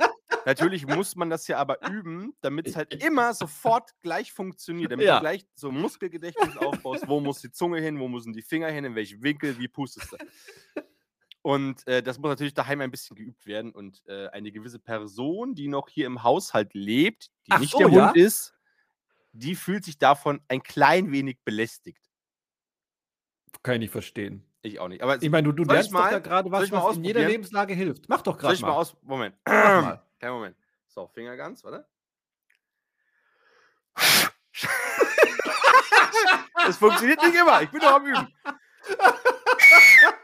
natürlich muss man das ja aber üben, damit es halt immer sofort gleich funktioniert. Damit Ja. du gleich so Muskelgedächtnis aufbaust, wo muss die Zunge hin, wo müssen die Finger hin, in welchem Winkel, wie pustest du. Und äh, das muss natürlich daheim ein bisschen geübt werden. Und äh, eine gewisse Person, die noch hier im Haushalt lebt, die Ach nicht so, der ja? Hund ist, die fühlt sich davon ein klein wenig belästigt. Kann ich nicht verstehen. Ich auch nicht. Aber Ich meine, du, du lernst doch mal? da gerade was, was in jeder? Lebenslage hilft. Mach doch soll gerade ich mal mal. aus. Moment. Mach mal. Kleinen Moment. So, Finger ganz, warte. Es funktioniert nicht immer. Ich bin doch am Üben.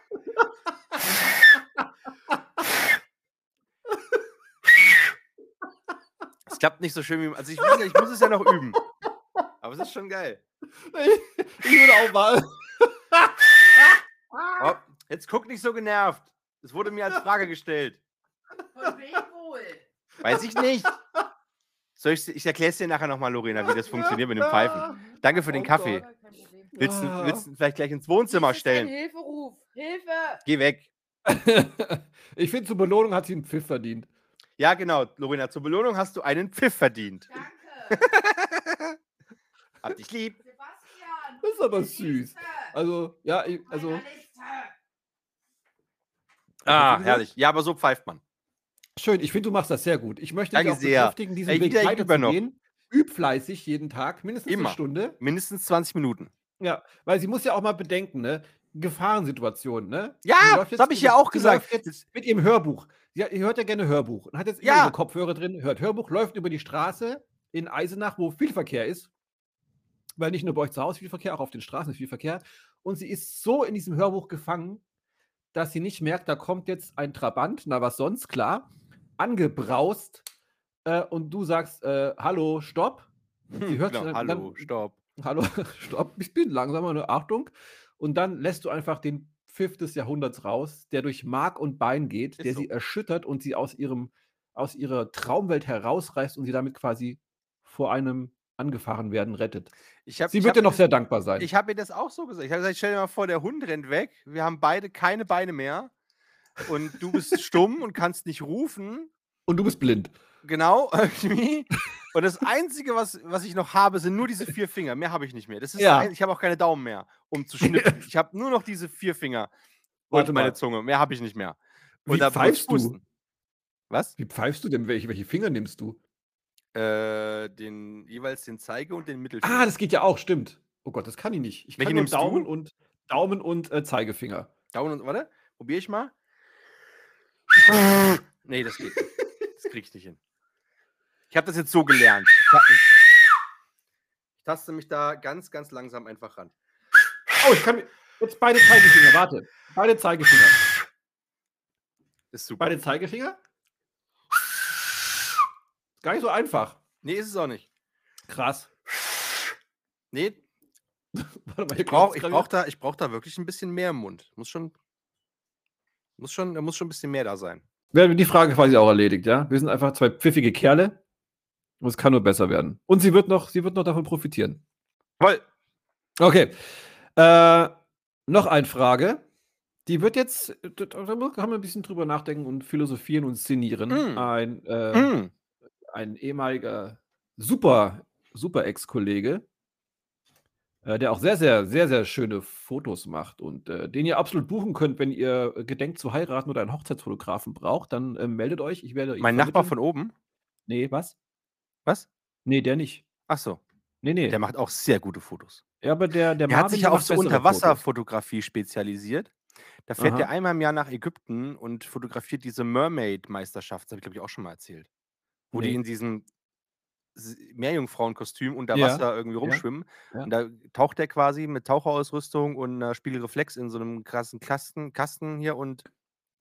Es klappt nicht so schön wie. Also ich, ja- ich muss es ja noch üben. Aber es ist schon geil. Ich würde auch mal. Oh, jetzt guck nicht so genervt. Es wurde mir als Frage gestellt. Von wem wohl? Weiß ich nicht. Soll ich, ich erkläre es dir nachher nochmal, Lorena, wie das funktioniert mit dem Pfeifen. Danke für den Oh Kaffee. Willst du, Ah. willst du ihn vielleicht gleich ins Wohnzimmer stellen? Hilferuf. Hilfe! Geh weg. ich finde, zur Belohnung hat sie einen Pfiff verdient. Ja, genau, Lorena, zur Belohnung hast du einen Pfiff verdient. Danke. Hab dich lieb. Sebastian! Das ist aber süß. Also, ja, ich, also. Ah, herrlich. Ja, aber so pfeift man. Schön, ich finde, du machst das sehr gut. Ich möchte Danke dich auch sehr. bekräftigen, diesen Weg ich noch. weiterzugehen. Üb fleißig jeden Tag, mindestens Immer. eine Stunde. Mindestens 20 Minuten. Ja, weil sie muss ja auch mal bedenken, ne? Gefahrensituationen, ne? Ja, das habe ich ja auch gesagt. Jetzt mit ihrem Hörbuch. Sie hat- hört ja gerne Hörbuch und hat jetzt Ja. ihre Kopfhörer drin, hört Hörbuch, läuft über die Straße in Eisenach, wo viel Verkehr ist. Weil nicht nur bei euch zu Hause viel Verkehr, auch auf den Straßen ist viel Verkehr. Und sie ist so in diesem Hörbuch gefangen, dass sie nicht merkt, da kommt jetzt ein Trabant, na was sonst, klar, angebraust äh, und du sagst, äh, hallo, stopp. Sie hört Genau, dann- Hallo, dann- stopp. Hallo, stopp, ich bin langsamer, nur Achtung. Und dann lässt du einfach den Pfiff des Jahrhunderts raus, der durch Mark und Bein geht, Ist der so. sie erschüttert und sie aus ihrem, aus ihrer Traumwelt herausreißt und sie damit quasi vor einem angefahren werden rettet. Ich hab, Sie wird dir noch sehr dankbar sein. Ich habe ihr das auch so gesagt. Ich habe gesagt, stell dir mal vor, der Hund rennt weg. Wir haben beide keine Beine mehr. Und du bist stumm und kannst nicht rufen. und du bist blind. Genau, irgendwie. Und das Einzige, was, was ich noch habe, sind nur diese vier Finger. Mehr habe ich nicht mehr. Das ist Ja. ein, ich habe auch keine Daumen mehr, um zu schnippen. ich habe nur noch diese vier Finger und meine. Zunge. Mehr habe ich nicht mehr. Und Wie da pfeifst du? Was? Wie pfeifst du denn? Welche, welche Finger nimmst du? Äh, den, jeweils den Zeige und den Mittelfinger. Ah, das geht ja auch, stimmt. Oh Gott, das kann ich nicht. Ich Welche kann nur nimmst du? Daumen und Daumen und äh, Zeigefinger. Daumen und, warte, probiere ich mal. nee, das geht. Das krieg ich nicht hin. Ich habe das jetzt so gelernt. Ich, taste mich da ganz, ganz langsam einfach ran. Oh, ich kann mir- jetzt beide Zeigefinger. Warte, beide Zeigefinger. Ist super. Beide Zeigefinger? Gar nicht so einfach. Nee, ist es auch nicht. Krass. Nee, Warte mal, ich brauche brauch da, ich brauch da wirklich ein bisschen mehr im Mund. Muss schon, muss schon, da muss schon ein bisschen mehr da sein. Wir die Frage quasi auch erledigt, ja? Wir sind einfach zwei pfiffige Kerle und es kann nur besser werden. Und sie wird noch, sie wird noch davon profitieren. Toll. Okay. Äh, noch eine Frage. Die wird jetzt, da kann man ein bisschen drüber nachdenken und philosophieren und szenieren. Mm. Ein, äh, Hm. ein ehemaliger super, super Ex-Kollege, äh, der auch sehr, sehr, sehr, sehr schöne Fotos macht und äh, den ihr absolut buchen könnt, wenn ihr gedenkt zu heiraten oder einen Hochzeitsfotografen braucht, dann äh, meldet euch. Ich werde Mein Nachbar von oben. Nee, was? Was? Nee, der nicht. Ach so. Nee, nee. Der macht auch sehr gute Fotos. ja, aber der, der Er hat Marvin, sich der ja auf so. Unterwasserfotografie spezialisiert. Da fährt Aha. er einmal im Jahr nach Ägypten und fotografiert diese Mermaid-Meisterschaft. Das habe ich, glaube ich, auch schon mal erzählt. Wo die Nee. in diesem Meerjungfrauenkostüm unter Ja, Wasser irgendwie ja, rumschwimmen. ja. Und da taucht er quasi mit Taucherausrüstung und einer Spiegelreflex in so einem krassen Kasten, Kasten hier und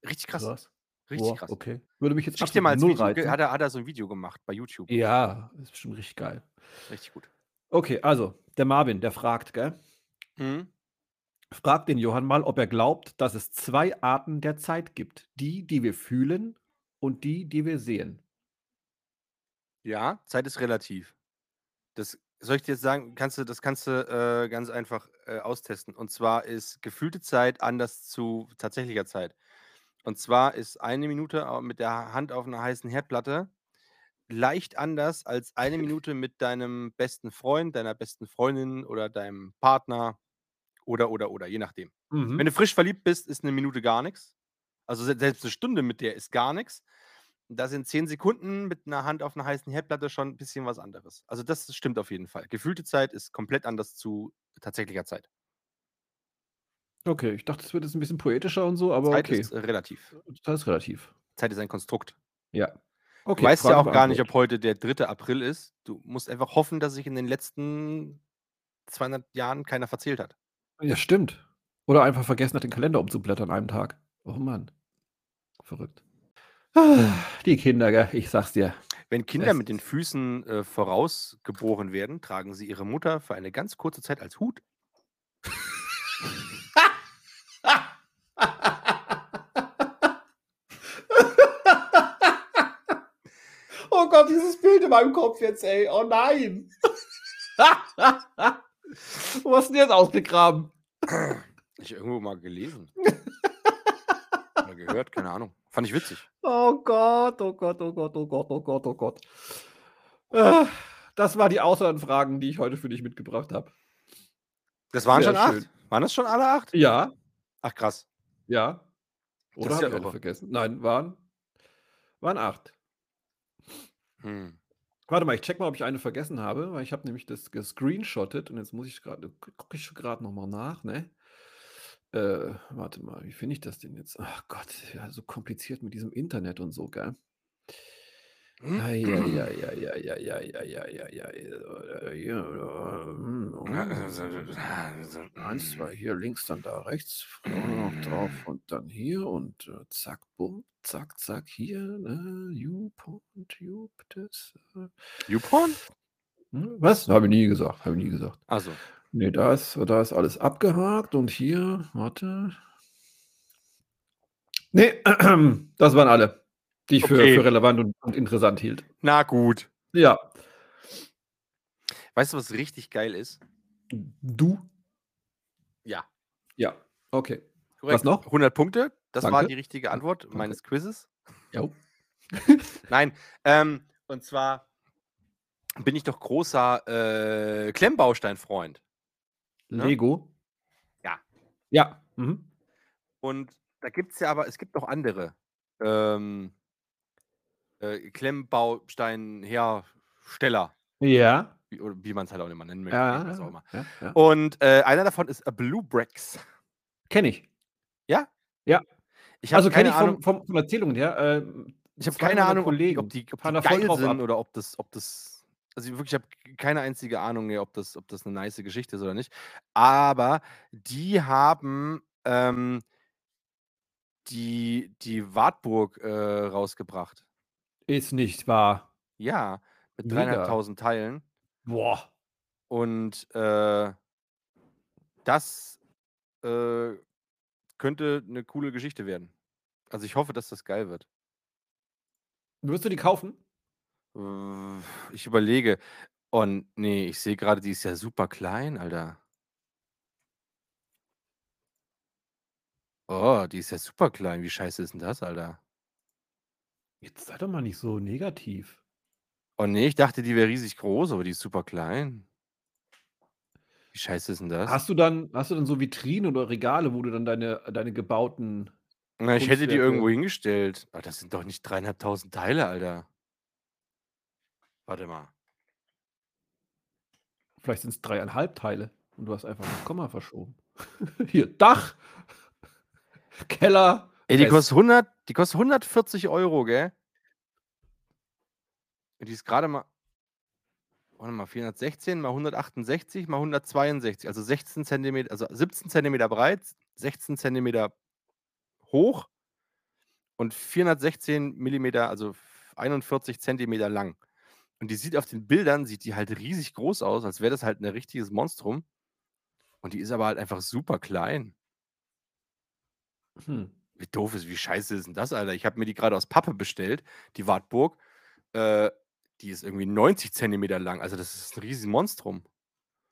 richtig krass. Krass. Richtig Boah, krass. Okay. Würde mich jetzt Schick dir mal als null Video, hat er, hat er so ein Video gemacht bei YouTube. Ja, ist bestimmt richtig geil. Richtig gut. Okay, also, der Marvin, der fragt, gell? Mhm. Fragt den Johann mal, ob er glaubt, dass es zwei Arten der Zeit gibt. Die, die wir fühlen und die, die wir sehen. Ja, Zeit ist relativ. Das soll ich dir jetzt sagen, kannst du, das kannst du äh, ganz einfach äh, austesten. Und zwar ist gefühlte Zeit anders zu tatsächlicher Zeit. Und zwar ist eine Minute mit der Hand auf einer heißen Herdplatte leicht anders als eine Minute mit deinem besten Freund, deiner besten Freundin oder deinem Partner oder, oder, oder, je nachdem. Mhm. Wenn du frisch verliebt bist, ist eine Minute gar nichts. Also se- selbst eine Stunde mit der ist gar nichts. Da sind zehn Sekunden mit einer Hand auf einer heißen Herdplatte schon ein bisschen was anderes. Also das stimmt auf jeden Fall. Gefühlte Zeit ist komplett anders zu tatsächlicher Zeit. Okay, ich dachte, es wird jetzt ein bisschen poetischer und so, aber Zeit okay. ist relativ. Das ist relativ. Zeit ist ein Konstrukt. Ja. Du Okay, weißt ja Frage auch gar nicht, ob heute der 3. April ist. Du musst einfach hoffen, dass sich in den letzten 200 Jahren keiner verzählt hat. Ja, stimmt. Oder einfach vergessen hat, den Kalender umzublättern an einem Tag. Oh Mann. Verrückt. Ah, Die Kinder, gell? Ich sag's dir. Wenn Kinder mit den Füßen äh, vorausgeboren werden, tragen sie ihre Mutter für eine ganz kurze Zeit als Hut. oh Gott, dieses Bild in meinem Kopf jetzt, ey. Oh nein. Wo hast du denn jetzt ausgegraben? Ich irgendwo mal gelesen. Oder gehört, keine Ahnung. Fand ich witzig. Oh Gott, oh Gott, oh Gott, oh Gott, oh Gott, oh Gott. Äh, Das war die Auslandfragen, die ich heute für dich mitgebracht habe. Das waren Sehr schon acht. schön. Waren das schon alle acht? Ja, Ach krass. ja. Oder habe ja ich eine vergessen? Nein, waren, waren acht. Hm. Warte mal, ich check mal, ob ich eine vergessen habe, weil ich habe nämlich das gescreenshottet und jetzt muss ich gerade, gucke ich gerade nochmal nach, ne? Äh, warte mal, wie finde ich das denn jetzt? Ach Gott, ja, so kompliziert mit diesem Internet und so, gell? Eins, zwei, hier links, dann da rechts, noch drauf und dann hier und äh, zack, bumm, zack, zack, hier, ne, YouPorn, das. Äh, YouPorn? hm, was? Habe ich nie gesagt, habe ich nie gesagt. Also, Nee, da ist, da ist alles abgehakt und hier, warte. Nee, das waren alle, die ich für, Okay. für relevant und, und interessant hielt. na gut. Ja. Weißt du, was richtig geil ist? Du? Ja. Ja. Okay. Korrekt. Was noch? 100 Punkte. Das war Danke. die richtige Antwort Danke. meines Quizzes. Jo. Nein, ähm, und zwar bin ich doch großer äh, Klemmbaustein-Freund. Ne? Lego? Ja. Ja. Mhm. Und da gibt es ja aber, es gibt noch andere ähm, äh, Klemmbaustein-Hersteller, Ja. wie, oder wie man es halt auch immer nennen möchte. Ja, was auch immer. ja, ja. Und äh, einer davon ist äh, Blue Bricks. Kenne ich. Ja? Ja. Ich Also kenne ich Ahnung, vom, vom, von Erzählungen her. Äh, ich habe keine Ahnung, ob die, Kollegen ob die, ob die da voll geil sind ab. oder ob das, ob das, also wirklich, ich habe keine einzige Ahnung mehr, ob das, ob das eine nice Geschichte ist oder nicht. Aber die haben ähm, die, die Wartburg äh, rausgebracht. Ist nicht wahr. Ja, mit Mega. Teilen. Boah. Und äh, das äh, könnte eine coole Geschichte werden. Also ich hoffe, dass das geil wird. Wirst du die kaufen? Äh, Ich überlege. Und nee, ich sehe gerade, die ist ja super klein, Alter. Oh, die ist ja super klein. Wie scheiße ist denn das, Alter? Jetzt sei doch mal nicht so negativ. Oh nee, ich dachte, die wäre riesig groß, aber die ist super klein. Wie scheiße ist denn das? Hast du dann, hast du dann so Vitrinen oder Regale, wo du dann deine, deine gebauten. Na, ich hätte die Kunstwerke- irgendwo hingestellt. Aber das sind doch nicht dreieinhalbtausend Teile, Alter. Warte mal. Vielleicht sind es dreieinhalb Teile und du hast einfach das Komma verschoben. Hier, Dach, Keller. Ey, die Rest. kostet 100, die kostet 140 Euro, gell? Und die ist gerade mal, warte mal, 416 mal 168 mal 162, also 16 Zentimeter, also 17 Zentimeter breit, 16 Zentimeter hoch und 416 Millimeter, also 41 Zentimeter lang. Und die sieht auf den Bildern, sieht die halt riesig groß aus, als wäre das halt ein richtiges Monstrum. Und die ist aber halt einfach super klein. Hm. Wie doof ist, wie scheiße ist denn das, Alter? Ich habe mir die gerade aus Pappe bestellt, die Wartburg. Äh, die ist irgendwie 90 Zentimeter lang. Also das ist ein riesiges Monstrum.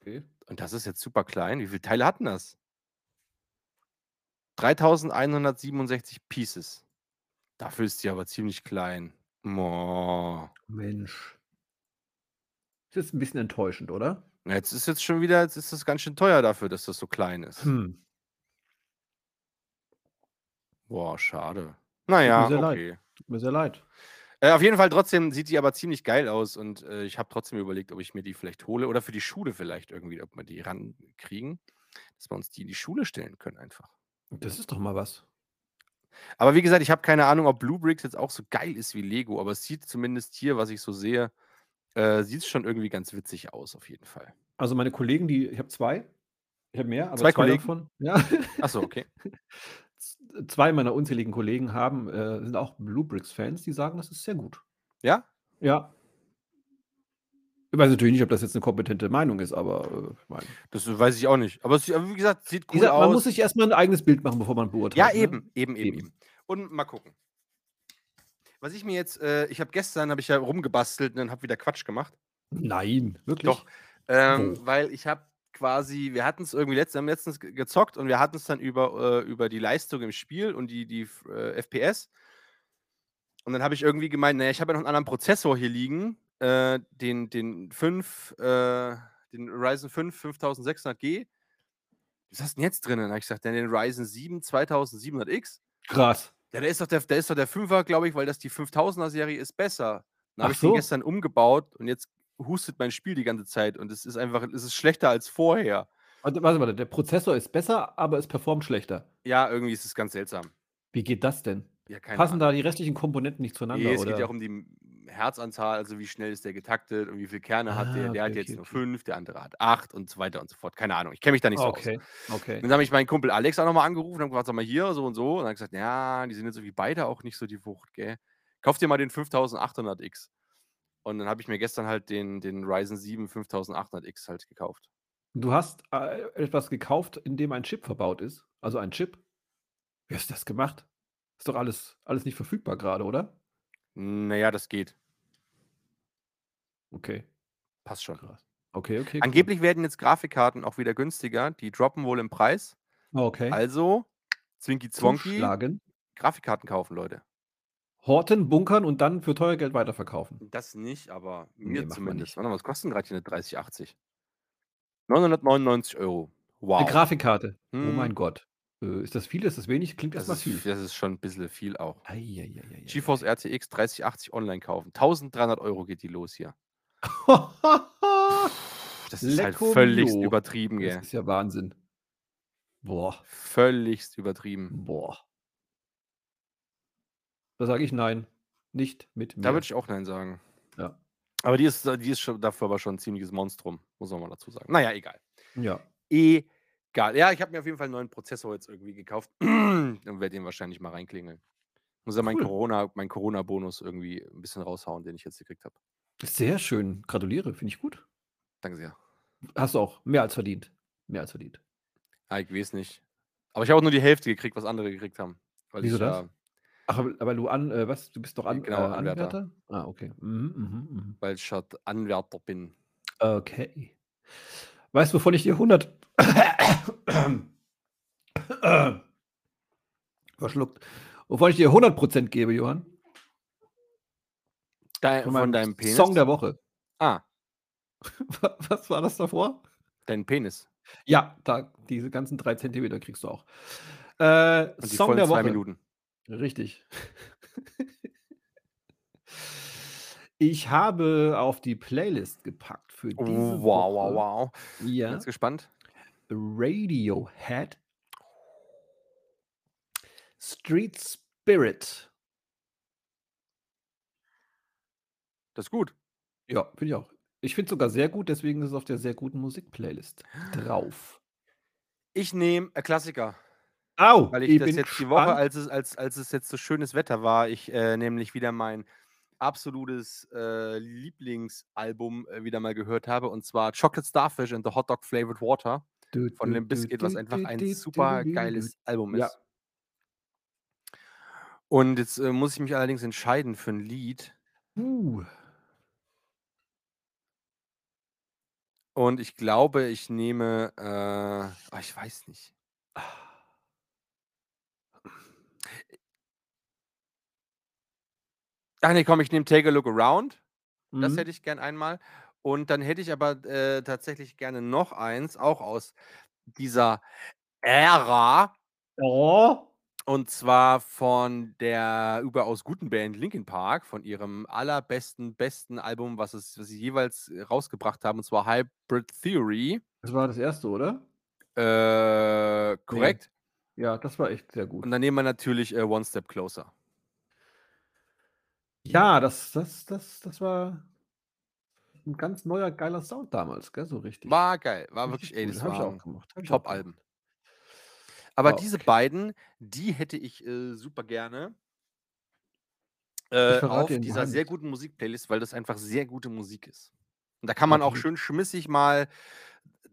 Okay. Und das ist jetzt super klein. Wie viele Teile hatten das? 3167 Pieces. Dafür ist die aber ziemlich klein. Mo. Mensch. Das ist ein bisschen enttäuschend, oder? Jetzt ist jetzt schon wieder, jetzt ist das ganz schön teuer dafür, dass das so klein ist. Hm. Boah, schade. Naja, sehr leid. okay. Tut mir sehr leid. Äh, auf jeden Fall trotzdem sieht die aber ziemlich geil aus und äh, ich habe trotzdem überlegt, ob ich mir die vielleicht hole oder für die Schule vielleicht irgendwie, ob wir die rankriegen. dass wir uns die in die Schule stellen können einfach. Das ist doch mal was. Aber wie gesagt, ich habe keine Ahnung, ob Blue Bricks jetzt auch so geil ist wie Lego, aber es sieht zumindest hier, was ich so sehe, äh, sieht es schon irgendwie ganz witzig aus, auf jeden Fall. Also meine Kollegen, die, ich habe zwei, ich habe mehr, aber Zwei zwei, Kollegen? davon, ja. Achso, okay. Z- Zwei meiner unzähligen Kollegen haben, äh, sind auch Blue Bricks Fans, die sagen, das ist sehr gut. Ja? Ja. Ich weiß natürlich nicht, ob das jetzt eine kompetente Meinung ist, aber äh, ich meine, Das weiß ich auch nicht. Aber, es, wie gesagt, sieht cool gesagt, aus. man muss sich erstmal ein eigenes Bild machen, bevor man beurteilt. ja, ne? eben, eben, eben, Eben. eben. Und mal gucken. Was ich mir jetzt, äh, ich habe gestern, habe ich ja rumgebastelt und habe wieder Quatsch gemacht. Nein, wirklich? Doch. Ähm, weil ich habe quasi, wir hatten es irgendwie letztens, haben letztens ge- gezockt und wir hatten es dann über, äh, über die Leistung im Spiel und die, die äh, FPS. Und dann habe ich irgendwie gemeint, naja, ich habe ja noch einen anderen Prozessor hier liegen, äh, den, den 5, äh, den Ryzen 5 5600G. Was hast du denn jetzt drin? Dann habe ich gesagt, den Ryzen 7 2700X. Krass. Ja, der ist doch der, der, ist doch der 5er, glaube ich, weil das die 5000er Serie ist besser. Dann habe ich den so. gestern umgebaut und jetzt hustet mein Spiel die ganze Zeit und es ist einfach, es ist schlechter als vorher. Warte, warte, warte, der Prozessor ist besser, aber es performt schlechter. Ja, irgendwie ist es ganz seltsam. Wie geht das denn? Ja, Passen Ahnung. da die restlichen Komponenten nicht zueinander? Nee, es oder? geht ja auch um die Herzanzahl, also wie schnell ist der getaktet und wie viele Kerne hat der. Ah, Der hat okay, jetzt okay, nur okay. fünf, der andere hat acht und so weiter und so fort. Keine Ahnung, ich kenne mich da nicht so aus. okay, okay. Dann habe ich meinen Kumpel Alex auch nochmal angerufen und gesagt, sag mal hier, so und so. Und dann hat gesagt, ja, die sind jetzt irgendwie beide auch nicht so die Wucht, gell. Kauf dir mal den 5800X. Und dann habe ich mir gestern halt den, den Ryzen 7 5800X halt gekauft. Du hast äh, etwas gekauft, in dem ein Chip verbaut ist. Also ein Chip. Wie hast du das gemacht? Ist doch alles, alles nicht verfügbar gerade, oder? Naja, das geht. Okay, Passt schon. krass. Okay, okay. cool. Angeblich werden jetzt Grafikkarten auch wieder günstiger. Die droppen wohl im Preis. Okay. Also, Zwonky, Zuschlagen, Grafikkarten kaufen, Leute. Horten, bunkern und dann für teuer Geld weiterverkaufen. Das nicht, aber Nee, mir man zumindest. Warte mal, was kostet denn gerade hier eine 3080? 999 Euro. Wow. Eine Grafikkarte. Oh Hm. mein Gott. Äh, ist das viel? Ist das wenig? Klingt das, erstmal viel. das ist schon ein bisschen viel auch. Eieieiei. GeForce RTX 3080 online kaufen. 1300 Euro geht die los hier. Das ist halt Lecco völligst mio. übertrieben, Das gell? ist ja Wahnsinn. Boah, Völligst übertrieben. boah. Da sage ich nein. Nicht mit mir. Da würde ich auch Nein sagen. Ja. Aber die ist, die ist schon, dafür aber schon ein ziemliches Monstrum, muss man mal dazu sagen. Naja, egal. ja. Egal. Ja, ich habe mir auf jeden Fall einen neuen Prozessor jetzt irgendwie gekauft und werde den wahrscheinlich mal reinklingeln. Muss ja meinen Cool. Corona, mein Corona-Bonus irgendwie ein bisschen raushauen, den ich jetzt gekriegt habe. Sehr schön. Gratuliere. Finde ich gut. Danke sehr. Hast du auch mehr als verdient. Mehr als verdient. Ah, ich weiß nicht. Aber ich habe auch nur die Hälfte gekriegt, was andere gekriegt haben. Weil Wieso ich, das? ja- Ach, aber, aber du an, äh, was? Du bist doch an, Genau, äh, Anwärter. Anwärter? Ah, okay. Mhm, mhm, mhm. weil ich halt Anwärter bin. Okay. Weißt du, wovon ich dir 100 verschluckt. Wovon ich dir 100% gebe, Johann? Dein, Von von, deinem Penis? Song der Woche. ah, Was war das davor? dein Penis. Ja, da, diese ganzen drei Zentimeter kriegst du auch. Äh, Song der zwei Woche. Minuten. Richtig. Ich habe auf die Playlist gepackt für diese Oh, wow, Woche. wow, wow. Ja. Ganz gespannt. Radiohead. Street Spirit. Das ist gut. Ja, finde ich auch. Ich finde es sogar sehr gut, deswegen ist es auf der sehr guten Musikplaylist drauf. Ich nehme ein Klassiker. Au! Weil ich, das bin jetzt die Woche, als es, als, als es jetzt so schönes Wetter war, ich äh, nämlich wieder mein absolutes äh, Lieblingsalbum äh, wieder mal gehört habe, und zwar Chocolate Starfish and the Hot Dog Flavored Water Du, von Limp Bizkit, was einfach ein super geiles Album Ja. ist. Und jetzt äh, muss ich mich allerdings entscheiden für ein Lied. Uh, Und ich glaube, ich nehme, ah, ich weiß nicht. Ach nee, komm, ich nehme Take a Look Around. Das mhm. hätte ich gern einmal. Und dann hätte ich aber äh, tatsächlich gerne noch eins, auch aus dieser Ära. Oh. Und zwar von der überaus guten Band Linkin Park, von ihrem allerbesten, besten Album, was, es, was sie jeweils äh, rausgebracht haben, und zwar Hybrid Theory. Das war das erste, oder? Äh, korrekt. Ja, das war echt sehr gut. Und dann nehmen wir natürlich äh, One Step Closer. Ja, das, das, das, das war ein ganz neuer, geiler Sound damals, gell? So richtig. War geil. War Richtig wirklich, ey, das auch Top-Alben. Aber War diese okay. beiden, die hätte ich äh, super gerne äh, auf dieser sehr Geheimnis. guten Musikplaylist, weil das einfach sehr gute Musik ist. Und da kann man auch schön schmissig mal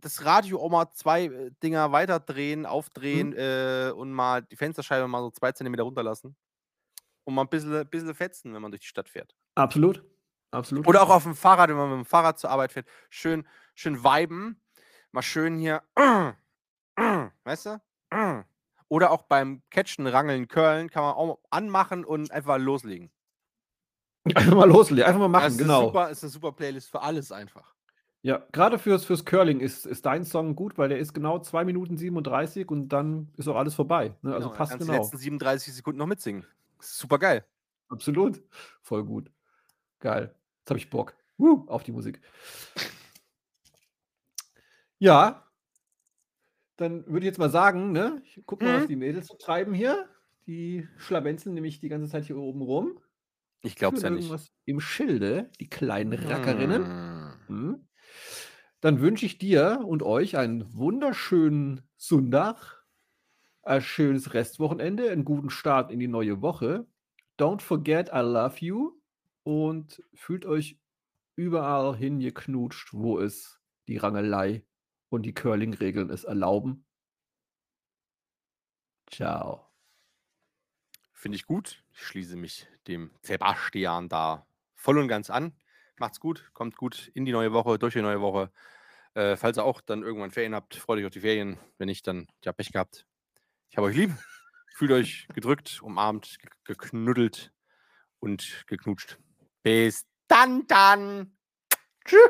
das Radio auch mal zwei äh, Dinger weiterdrehen, aufdrehen Mhm. äh, und mal die Fensterscheibe mal so zwei Zentimeter runterlassen. Und mal ein bisschen, bisschen fetzen, wenn man durch die Stadt fährt. Absolut. Absolut. Oder auch auf dem Fahrrad, wenn man mit dem Fahrrad zur Arbeit fährt. Schön, schön viben. Mal schön hier. Weißt du? Oder auch beim Catchen, Rangeln, Curlen kann man auch anmachen und einfach loslegen. Einfach mal loslegen, einfach mal machen, das ist, genau. eine super, ist eine super Playlist für alles einfach. Ja, gerade fürs, fürs Curling ist, ist dein Song gut, weil der ist genau 2 Minuten 37 und dann ist auch alles vorbei. Ne? Also Genau, passt kannst die genau. letzten 37 Sekunden noch mitsingen. Super geil. Absolut. Voll gut. Geil. Jetzt habe ich Bock. Woo, auf die Musik. Ja. Dann würde ich jetzt mal sagen, ne? Ich guck mal, was Mhm. die Mädels so treiben hier. Die schlawenzeln nämlich die ganze Zeit hier oben rum. Ich glaub's ja Führen nicht. im Schilde, die kleinen Rackerinnen. Mm. Hm. Dann wünsche ich dir und euch einen wunderschönen Sonntag, ein schönes Restwochenende, einen guten Start in die neue Woche. Don't forget, I love you und fühlt euch überall hin geknutscht, wo es die Rangelei und die Curling-Regeln es erlauben. Ciao. Finde ich gut. Ich schließe mich dem Sebastian da voll und ganz an. Macht's gut, kommt gut in die neue Woche, durch die neue Woche. Äh, falls ihr auch dann irgendwann Ferien habt, freut euch auf die Ferien. Wenn nicht, dann ja Pech gehabt. Ich habe euch lieb. Fühlt euch gedrückt, umarmt, ge- geknuddelt und geknutscht. Bis dann, dann. Tschüss.